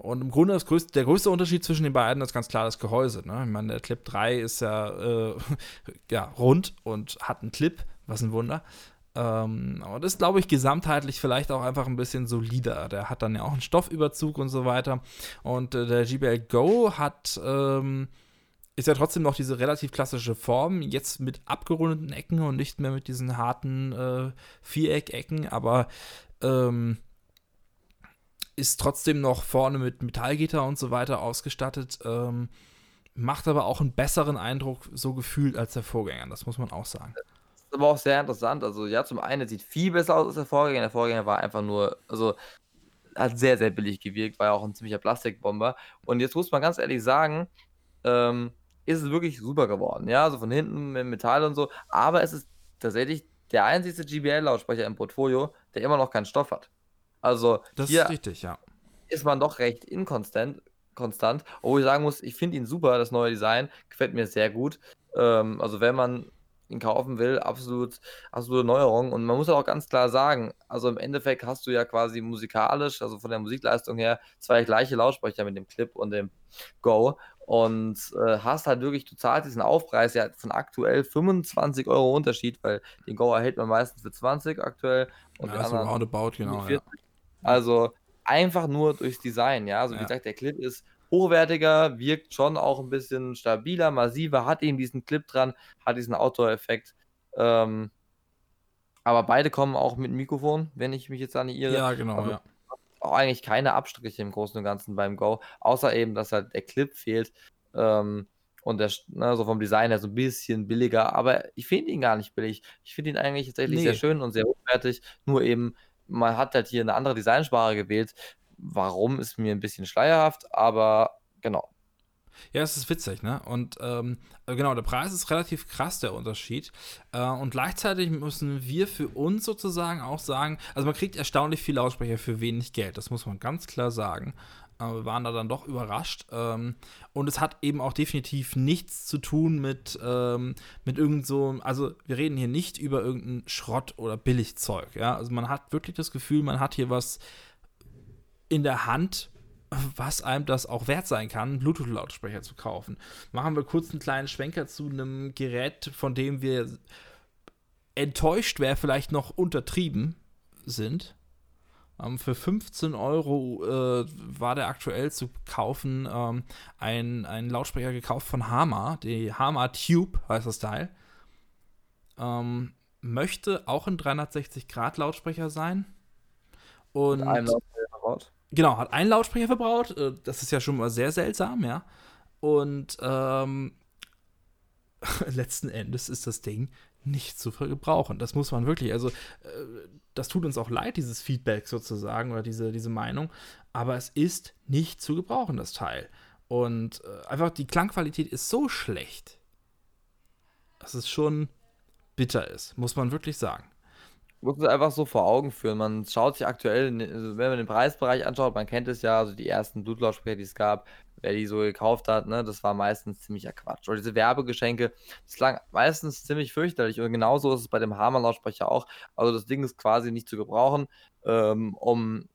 und im Grunde größte, der größte Unterschied zwischen den beiden ist ganz klar das Gehäuse. Ne? Ich meine, der Clip 3 ist ja, äh, *laughs* ja rund und hat einen Clip, was ein Wunder. Ähm, das ist, glaube ich, gesamtheitlich vielleicht auch einfach ein bisschen solider. Der hat dann ja auch einen Stoffüberzug und so weiter. Und äh, der GBL Go hat, ähm, ist ja trotzdem noch diese relativ klassische Form, jetzt mit abgerundeten Ecken und nicht mehr mit diesen harten äh, Viereckecken, aber ähm, ist trotzdem noch vorne mit Metallgitter und so weiter ausgestattet. Ähm, macht aber auch einen besseren Eindruck so gefühlt als der Vorgänger, das muss man auch sagen ist aber auch sehr interessant. Also, ja, zum einen, sieht viel besser aus als der Vorgänger. Der Vorgänger war einfach nur, also, hat sehr, sehr billig gewirkt, war ja auch ein ziemlicher Plastikbomber. Und jetzt muss man ganz ehrlich sagen, ähm, ist es wirklich super geworden. Ja, also von hinten mit Metall und so. Aber es ist tatsächlich der einzige GBL-Lautsprecher im Portfolio, der immer noch keinen Stoff hat. Also, das ist richtig, ja. Ist man doch recht inkonstant. konstant. Obwohl ich sagen muss, ich finde ihn super, das neue Design. Gefällt mir sehr gut. Ähm, also wenn man ihn kaufen will, absolut, absolute Neuerung. Und man muss auch ganz klar sagen, also im Endeffekt hast du ja quasi musikalisch, also von der Musikleistung her, zwei gleiche Lautsprecher mit dem Clip und dem Go. Und äh, hast halt wirklich, du zahlst diesen Aufpreis ja von aktuell 25 Euro Unterschied, weil den Go erhält man meistens für 20 aktuell. Und ja, so roundabout, genau. Ja. Also einfach nur durchs Design, ja. Also wie ja. gesagt, der Clip ist hochwertiger, wirkt schon auch ein bisschen stabiler, massiver, hat eben diesen Clip dran, hat diesen Outdoor-Effekt. Ähm, aber beide kommen auch mit Mikrofon, wenn ich mich jetzt an die irre. Ja, genau, also, ja. Auch eigentlich keine Abstriche im Großen und Ganzen beim Go, außer eben, dass halt der Clip fehlt. Ähm, und der, ne, so vom Design her so ein bisschen billiger, aber ich finde ihn gar nicht billig. Ich finde ihn eigentlich tatsächlich nee. sehr schön und sehr hochwertig. Nur eben, man hat halt hier eine andere Designsprache gewählt, Warum ist mir ein bisschen schleierhaft, aber genau. Ja, es ist witzig, ne? Und ähm, äh, genau, der Preis ist relativ krass, der Unterschied. Äh, und gleichzeitig müssen wir für uns sozusagen auch sagen, also man kriegt erstaunlich viel Lautsprecher für wenig Geld, das muss man ganz klar sagen. Wir waren da dann doch überrascht. Ähm, und es hat eben auch definitiv nichts zu tun mit, ähm, mit irgend so, also wir reden hier nicht über irgendeinen Schrott oder Billigzeug, ja? Also man hat wirklich das Gefühl, man hat hier was in der Hand, was einem das auch wert sein kann, Bluetooth-Lautsprecher zu kaufen. Machen wir kurz einen kleinen Schwenker zu einem Gerät, von dem wir enttäuscht wäre, vielleicht noch untertrieben sind. Ähm, für 15 Euro äh, war der aktuell zu kaufen ähm, ein, ein Lautsprecher gekauft von Hama, die Hama Tube heißt das Teil. Ähm, möchte auch ein 360-Grad-Lautsprecher sein. Und Genau, hat einen Lautsprecher verbraut. Äh, das ist ja schon mal sehr seltsam, ja. Und ähm, *laughs* letzten Endes ist das Ding nicht zu gebrauchen. Das muss man wirklich, also äh, das tut uns auch leid, dieses Feedback sozusagen oder diese, diese Meinung, aber es ist nicht zu gebrauchen, das Teil. Und äh, einfach die Klangqualität ist so schlecht, dass es schon bitter ist, muss man wirklich sagen muss es einfach so vor Augen führen. Man schaut sich aktuell, also wenn man den Preisbereich anschaut, man kennt es ja, also die ersten Blutlautsprecher, die es gab, wer die so gekauft hat, ne, das war meistens ziemlicher Quatsch. Oder diese Werbegeschenke, das klang meistens ziemlich fürchterlich. Und genauso ist es bei dem Hammer-Lautsprecher auch. Also das Ding ist quasi nicht zu gebrauchen, ähm, um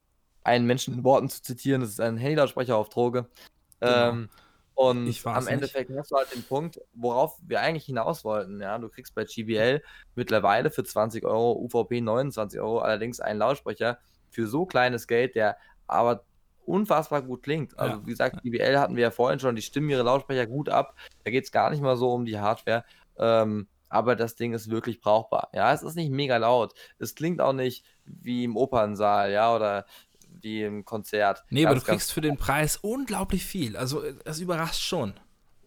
einen Menschen in Worten zu zitieren, das ist ein Handy-Lautsprecher auf Droge. Genau. Und am Endeffekt hast du halt den Punkt, worauf wir eigentlich hinaus wollten. Ja, du kriegst bei GBL mittlerweile für 20 Euro, UVP 29 Euro, allerdings einen Lautsprecher für so kleines Geld, der aber unfassbar gut klingt. Also, ja. wie gesagt, GBL hatten wir ja vorhin schon, die stimmen ihre Lautsprecher gut ab. Da geht es gar nicht mal so um die Hardware. Ähm, aber das Ding ist wirklich brauchbar. Ja, es ist nicht mega laut. Es klingt auch nicht wie im Opernsaal, ja, oder wie im Konzert. Nee, ganz, aber du kriegst für den Preis unglaublich viel. Also, es überrascht schon.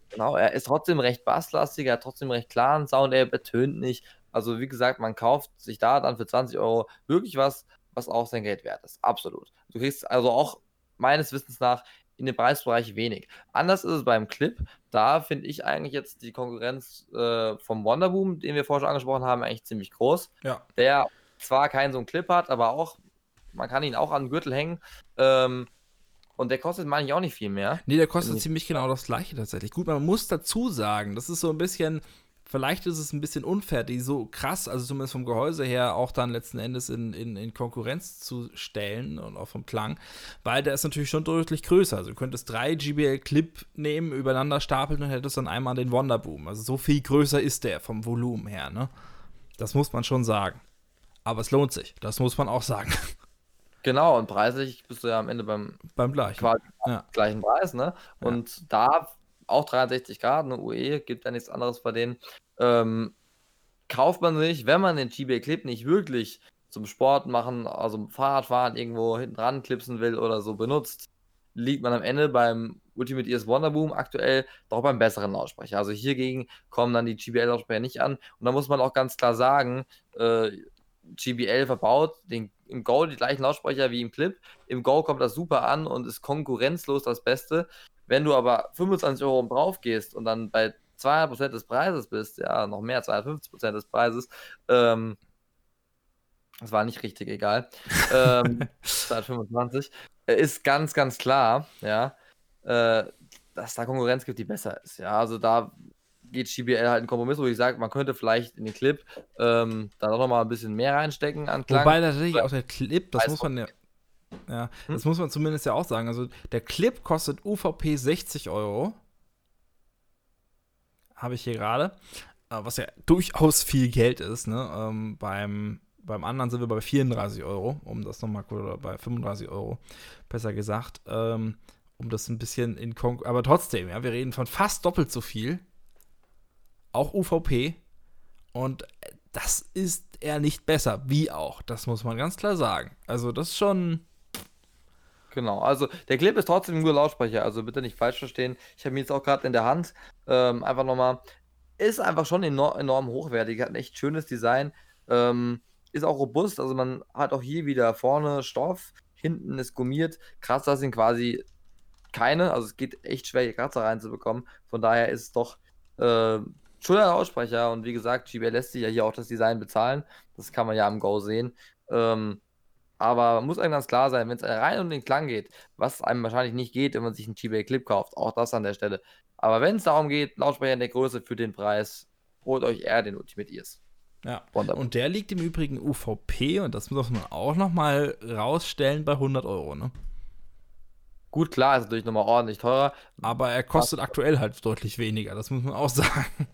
Genau, er ist trotzdem recht basslastig, er hat trotzdem recht klaren Sound, er betönt nicht. Also, wie gesagt, man kauft sich da dann für 20 Euro wirklich was, was auch sein Geld wert ist. Absolut. Du kriegst also auch meines Wissens nach in dem Preisbereich wenig. Anders ist es beim Clip. Da finde ich eigentlich jetzt die Konkurrenz äh, vom Wonderboom, den wir vorher schon angesprochen haben, eigentlich ziemlich groß. Ja. Der zwar keinen so einen Clip hat, aber auch man kann ihn auch an den Gürtel hängen. Ähm, und der kostet, meine ich, auch nicht viel mehr. Nee, der kostet nee. ziemlich genau das gleiche tatsächlich. Gut, man muss dazu sagen, das ist so ein bisschen, vielleicht ist es ein bisschen unfair, die so krass, also zumindest vom Gehäuse her, auch dann letzten Endes in, in, in Konkurrenz zu stellen und auch vom Klang, weil der ist natürlich schon deutlich größer. Also du könntest drei GBL Clip nehmen, übereinander stapeln und hättest dann einmal den Wonderboom. Also so viel größer ist der vom Volumen her, ne? Das muss man schon sagen. Aber es lohnt sich, das muss man auch sagen. Genau, und preislich bist du ja am Ende beim, beim gleichen. Ja. gleichen Preis, ne? Und ja. da auch 63 Grad, eine UE, gibt ja nichts anderes bei denen. Ähm, kauft man sich, wenn man den GBA Clip nicht wirklich zum Sport machen, also Fahrradfahren irgendwo hinten dran klipsen will oder so benutzt, liegt man am Ende beim Ultimate ES Wonderboom aktuell doch beim besseren Lautsprecher. Also hiergegen kommen dann die GBL-Lautsprecher nicht an. Und da muss man auch ganz klar sagen, äh, GBL verbaut den, im Go die gleichen Lautsprecher wie im Clip. Im Go kommt das super an und ist konkurrenzlos das Beste. Wenn du aber 25 Euro drauf gehst und dann bei 200% des Preises bist, ja, noch mehr, 250% des Preises, ähm, das war nicht richtig, egal, ähm, *laughs* 225, ist ganz, ganz klar, ja, äh, dass da Konkurrenz gibt, die besser ist. Ja, also da geht JBL halt einen Kompromiss, wo ich sage, man könnte vielleicht in den Clip ähm, da noch mal ein bisschen mehr reinstecken an Klang. Wobei tatsächlich auch der Clip, das muss man ja, ja hm? das muss man zumindest ja auch sagen. Also der Clip kostet UVP 60 Euro. Habe ich hier gerade. Äh, was ja durchaus viel Geld ist, ne? Ähm, beim, beim anderen sind wir bei 34 Euro, um das nochmal, oder bei 35 Euro, besser gesagt. Ähm, um das ein bisschen in Konkurrenz. Aber trotzdem, ja, wir reden von fast doppelt so viel auch UVP. Und das ist er nicht besser, wie auch. Das muss man ganz klar sagen. Also, das ist schon. Genau, also der Clip ist trotzdem nur Lautsprecher, also bitte nicht falsch verstehen. Ich habe ihn jetzt auch gerade in der Hand. Ähm, einfach nochmal. Ist einfach schon enorm, enorm hochwertig, hat ein echt schönes Design. Ähm, ist auch robust, also man hat auch hier wieder vorne Stoff, hinten ist gummiert. Kratzer sind quasi keine, also es geht echt schwer, hier Kratzer reinzubekommen. Von daher ist es doch äh, schöner Aussprecher und wie gesagt, GBL lässt sich ja hier auch das Design bezahlen. Das kann man ja am Go sehen. Ähm, aber muss einem ganz klar sein, wenn es rein um den Klang geht, was einem wahrscheinlich nicht geht, wenn man sich einen GBL Clip kauft, auch das an der Stelle. Aber wenn es darum geht, Lautsprecher in der Größe für den Preis, holt euch eher den Ultimate Ears. Ja, und der liegt im Übrigen UVP und das muss man auch nochmal rausstellen bei 100 Euro, ne? Gut, klar, ist natürlich nochmal ordentlich teurer. Aber er kostet aktuell halt deutlich weniger, das muss man auch *laughs* sagen.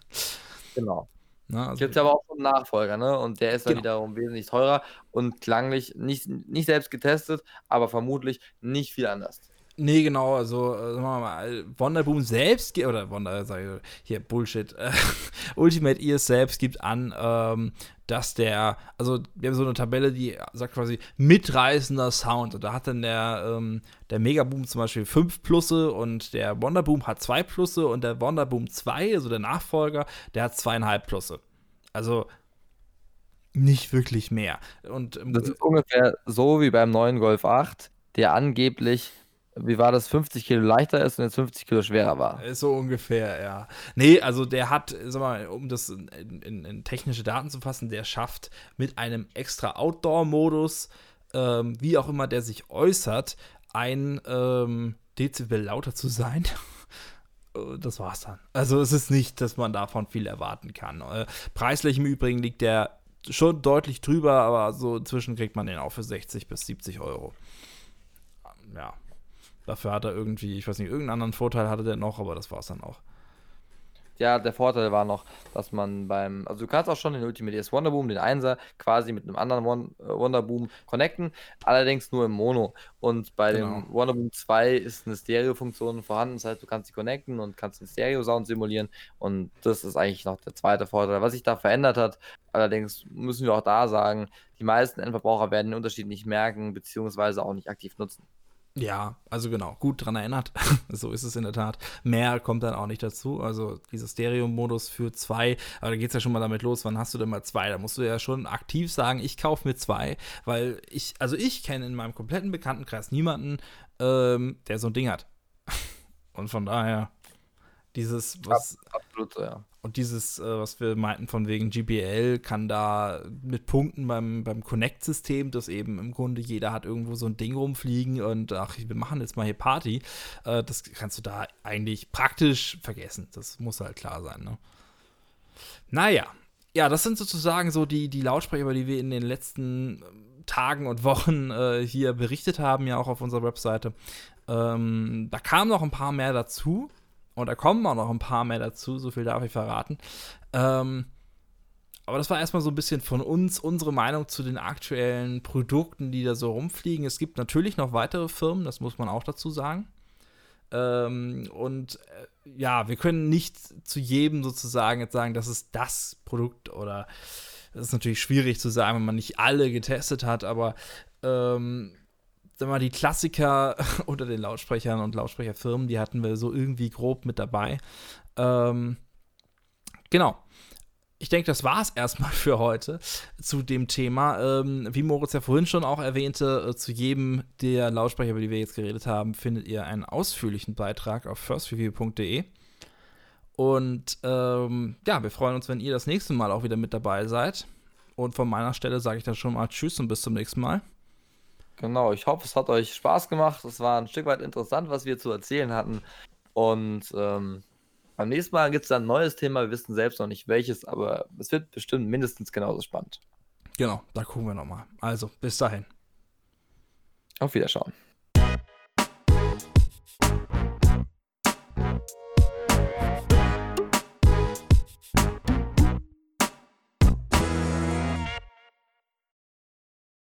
Genau. Na, also gibt aber auch einen Nachfolger, ne? Und der ist dann genau. wiederum wesentlich teurer und klanglich nicht, nicht selbst getestet, aber vermutlich nicht viel anders. Nee, genau, also äh, sagen wir mal, Wonderboom selbst, oder Wonder, sag ich, hier, Bullshit, äh, *laughs* Ultimate Ears selbst gibt an, ähm, dass der, also wir haben so eine Tabelle, die sagt quasi mitreißender Sound. Und da hat dann der, ähm, der Megaboom zum Beispiel 5 Plusse und der Wonderboom hat 2 Plusse und der Wonderboom 2, also der Nachfolger, der hat zweieinhalb Plusse. Also nicht wirklich mehr. Und, ähm, das ist ungefähr so wie beim neuen Golf 8, der angeblich wie war das, 50 Kilo leichter ist und jetzt 50 Kilo schwerer war. So ungefähr, ja. Nee, also der hat, sag mal, um das in, in, in technische Daten zu fassen, der schafft mit einem extra Outdoor-Modus, ähm, wie auch immer der sich äußert, ein ähm, Dezibel lauter zu sein. *laughs* Äh, das war's dann. Also es ist nicht, dass man davon viel erwarten kann. Äh, preislich im Übrigen liegt der schon deutlich drüber, aber so inzwischen kriegt man den auch für 60 bis 70 Euro. Ja, Dafür hat er irgendwie, ich weiß nicht, irgendeinen anderen Vorteil hatte der noch, aber das war es dann auch. Ja, der Vorteil war noch, dass man beim, also du kannst auch schon den Ultimate DS Wonderboom, den 1er, quasi mit einem anderen Won äh, Wonderboom connecten, allerdings nur im Mono. Und bei genau. dem Wonderboom 2 ist eine Stereo-Funktion vorhanden, das heißt, du kannst sie connecten und kannst den Stereo-Sound simulieren und das ist eigentlich noch der zweite Vorteil. Was sich da verändert hat, allerdings müssen wir auch da sagen, die meisten Endverbraucher werden den Unterschied nicht merken, beziehungsweise auch nicht aktiv nutzen. Ja, also genau, gut dran erinnert. *laughs* so ist es in der Tat. Mehr kommt dann auch nicht dazu. Also dieser Stereo-Modus für zwei, aber da geht es ja schon mal damit los, wann hast du denn mal zwei? Da musst du ja schon aktiv sagen, ich kaufe mir zwei, weil ich, also ich kenne in meinem kompletten Bekanntenkreis niemanden, ähm, der so ein Ding hat. *laughs* Und von daher, dieses, was. Absolut, ja. Und dieses, äh, was wir meinten von wegen GPL, kann da mit Punkten beim, beim Connect-System, dass eben im Grunde jeder hat irgendwo so ein Ding rumfliegen und ach, wir machen jetzt mal hier Party, äh, das kannst du da eigentlich praktisch vergessen. Das muss halt klar sein, ne? Naja, ja, das sind sozusagen so die, die Lautsprecher, über die wir in den letzten ähm, Tagen und Wochen äh, hier berichtet haben, ja auch auf unserer Webseite. Ähm, da kamen noch ein paar mehr dazu. Und da kommen auch noch ein paar mehr dazu, so viel darf ich verraten. Ähm, aber das war erstmal so ein bisschen von uns, unsere Meinung zu den aktuellen Produkten, die da so rumfliegen. Es gibt natürlich noch weitere Firmen, das muss man auch dazu sagen. Ähm, und äh, ja, wir können nicht zu jedem sozusagen jetzt sagen, das ist das Produkt oder das ist natürlich schwierig zu sagen, wenn man nicht alle getestet hat, aber ähm, sag mal, die Klassiker *laughs* unter den Lautsprechern und Lautsprecherfirmen, die hatten wir so irgendwie grob mit dabei. Ähm, genau. Ich denke, das war es erstmal *laughs* für heute zu dem Thema. Ähm, wie Moritz ja vorhin schon auch erwähnte, äh, zu jedem der Lautsprecher, über die wir jetzt geredet haben, findet ihr einen ausführlichen Beitrag auf firstreview.de. Und ähm, ja, wir freuen uns, wenn ihr das nächste Mal auch wieder mit dabei seid. Und von meiner Stelle sage ich dann schon mal Tschüss und bis zum nächsten Mal. Genau, ich hoffe, es hat euch Spaß gemacht. Es war ein Stück weit interessant, was wir zu erzählen hatten. Und ähm, beim nächsten Mal gibt es dann ein neues Thema. Wir wissen selbst noch nicht welches, aber es wird bestimmt mindestens genauso spannend. Genau, da gucken wir nochmal. Also, bis dahin. Auf Wiederschauen.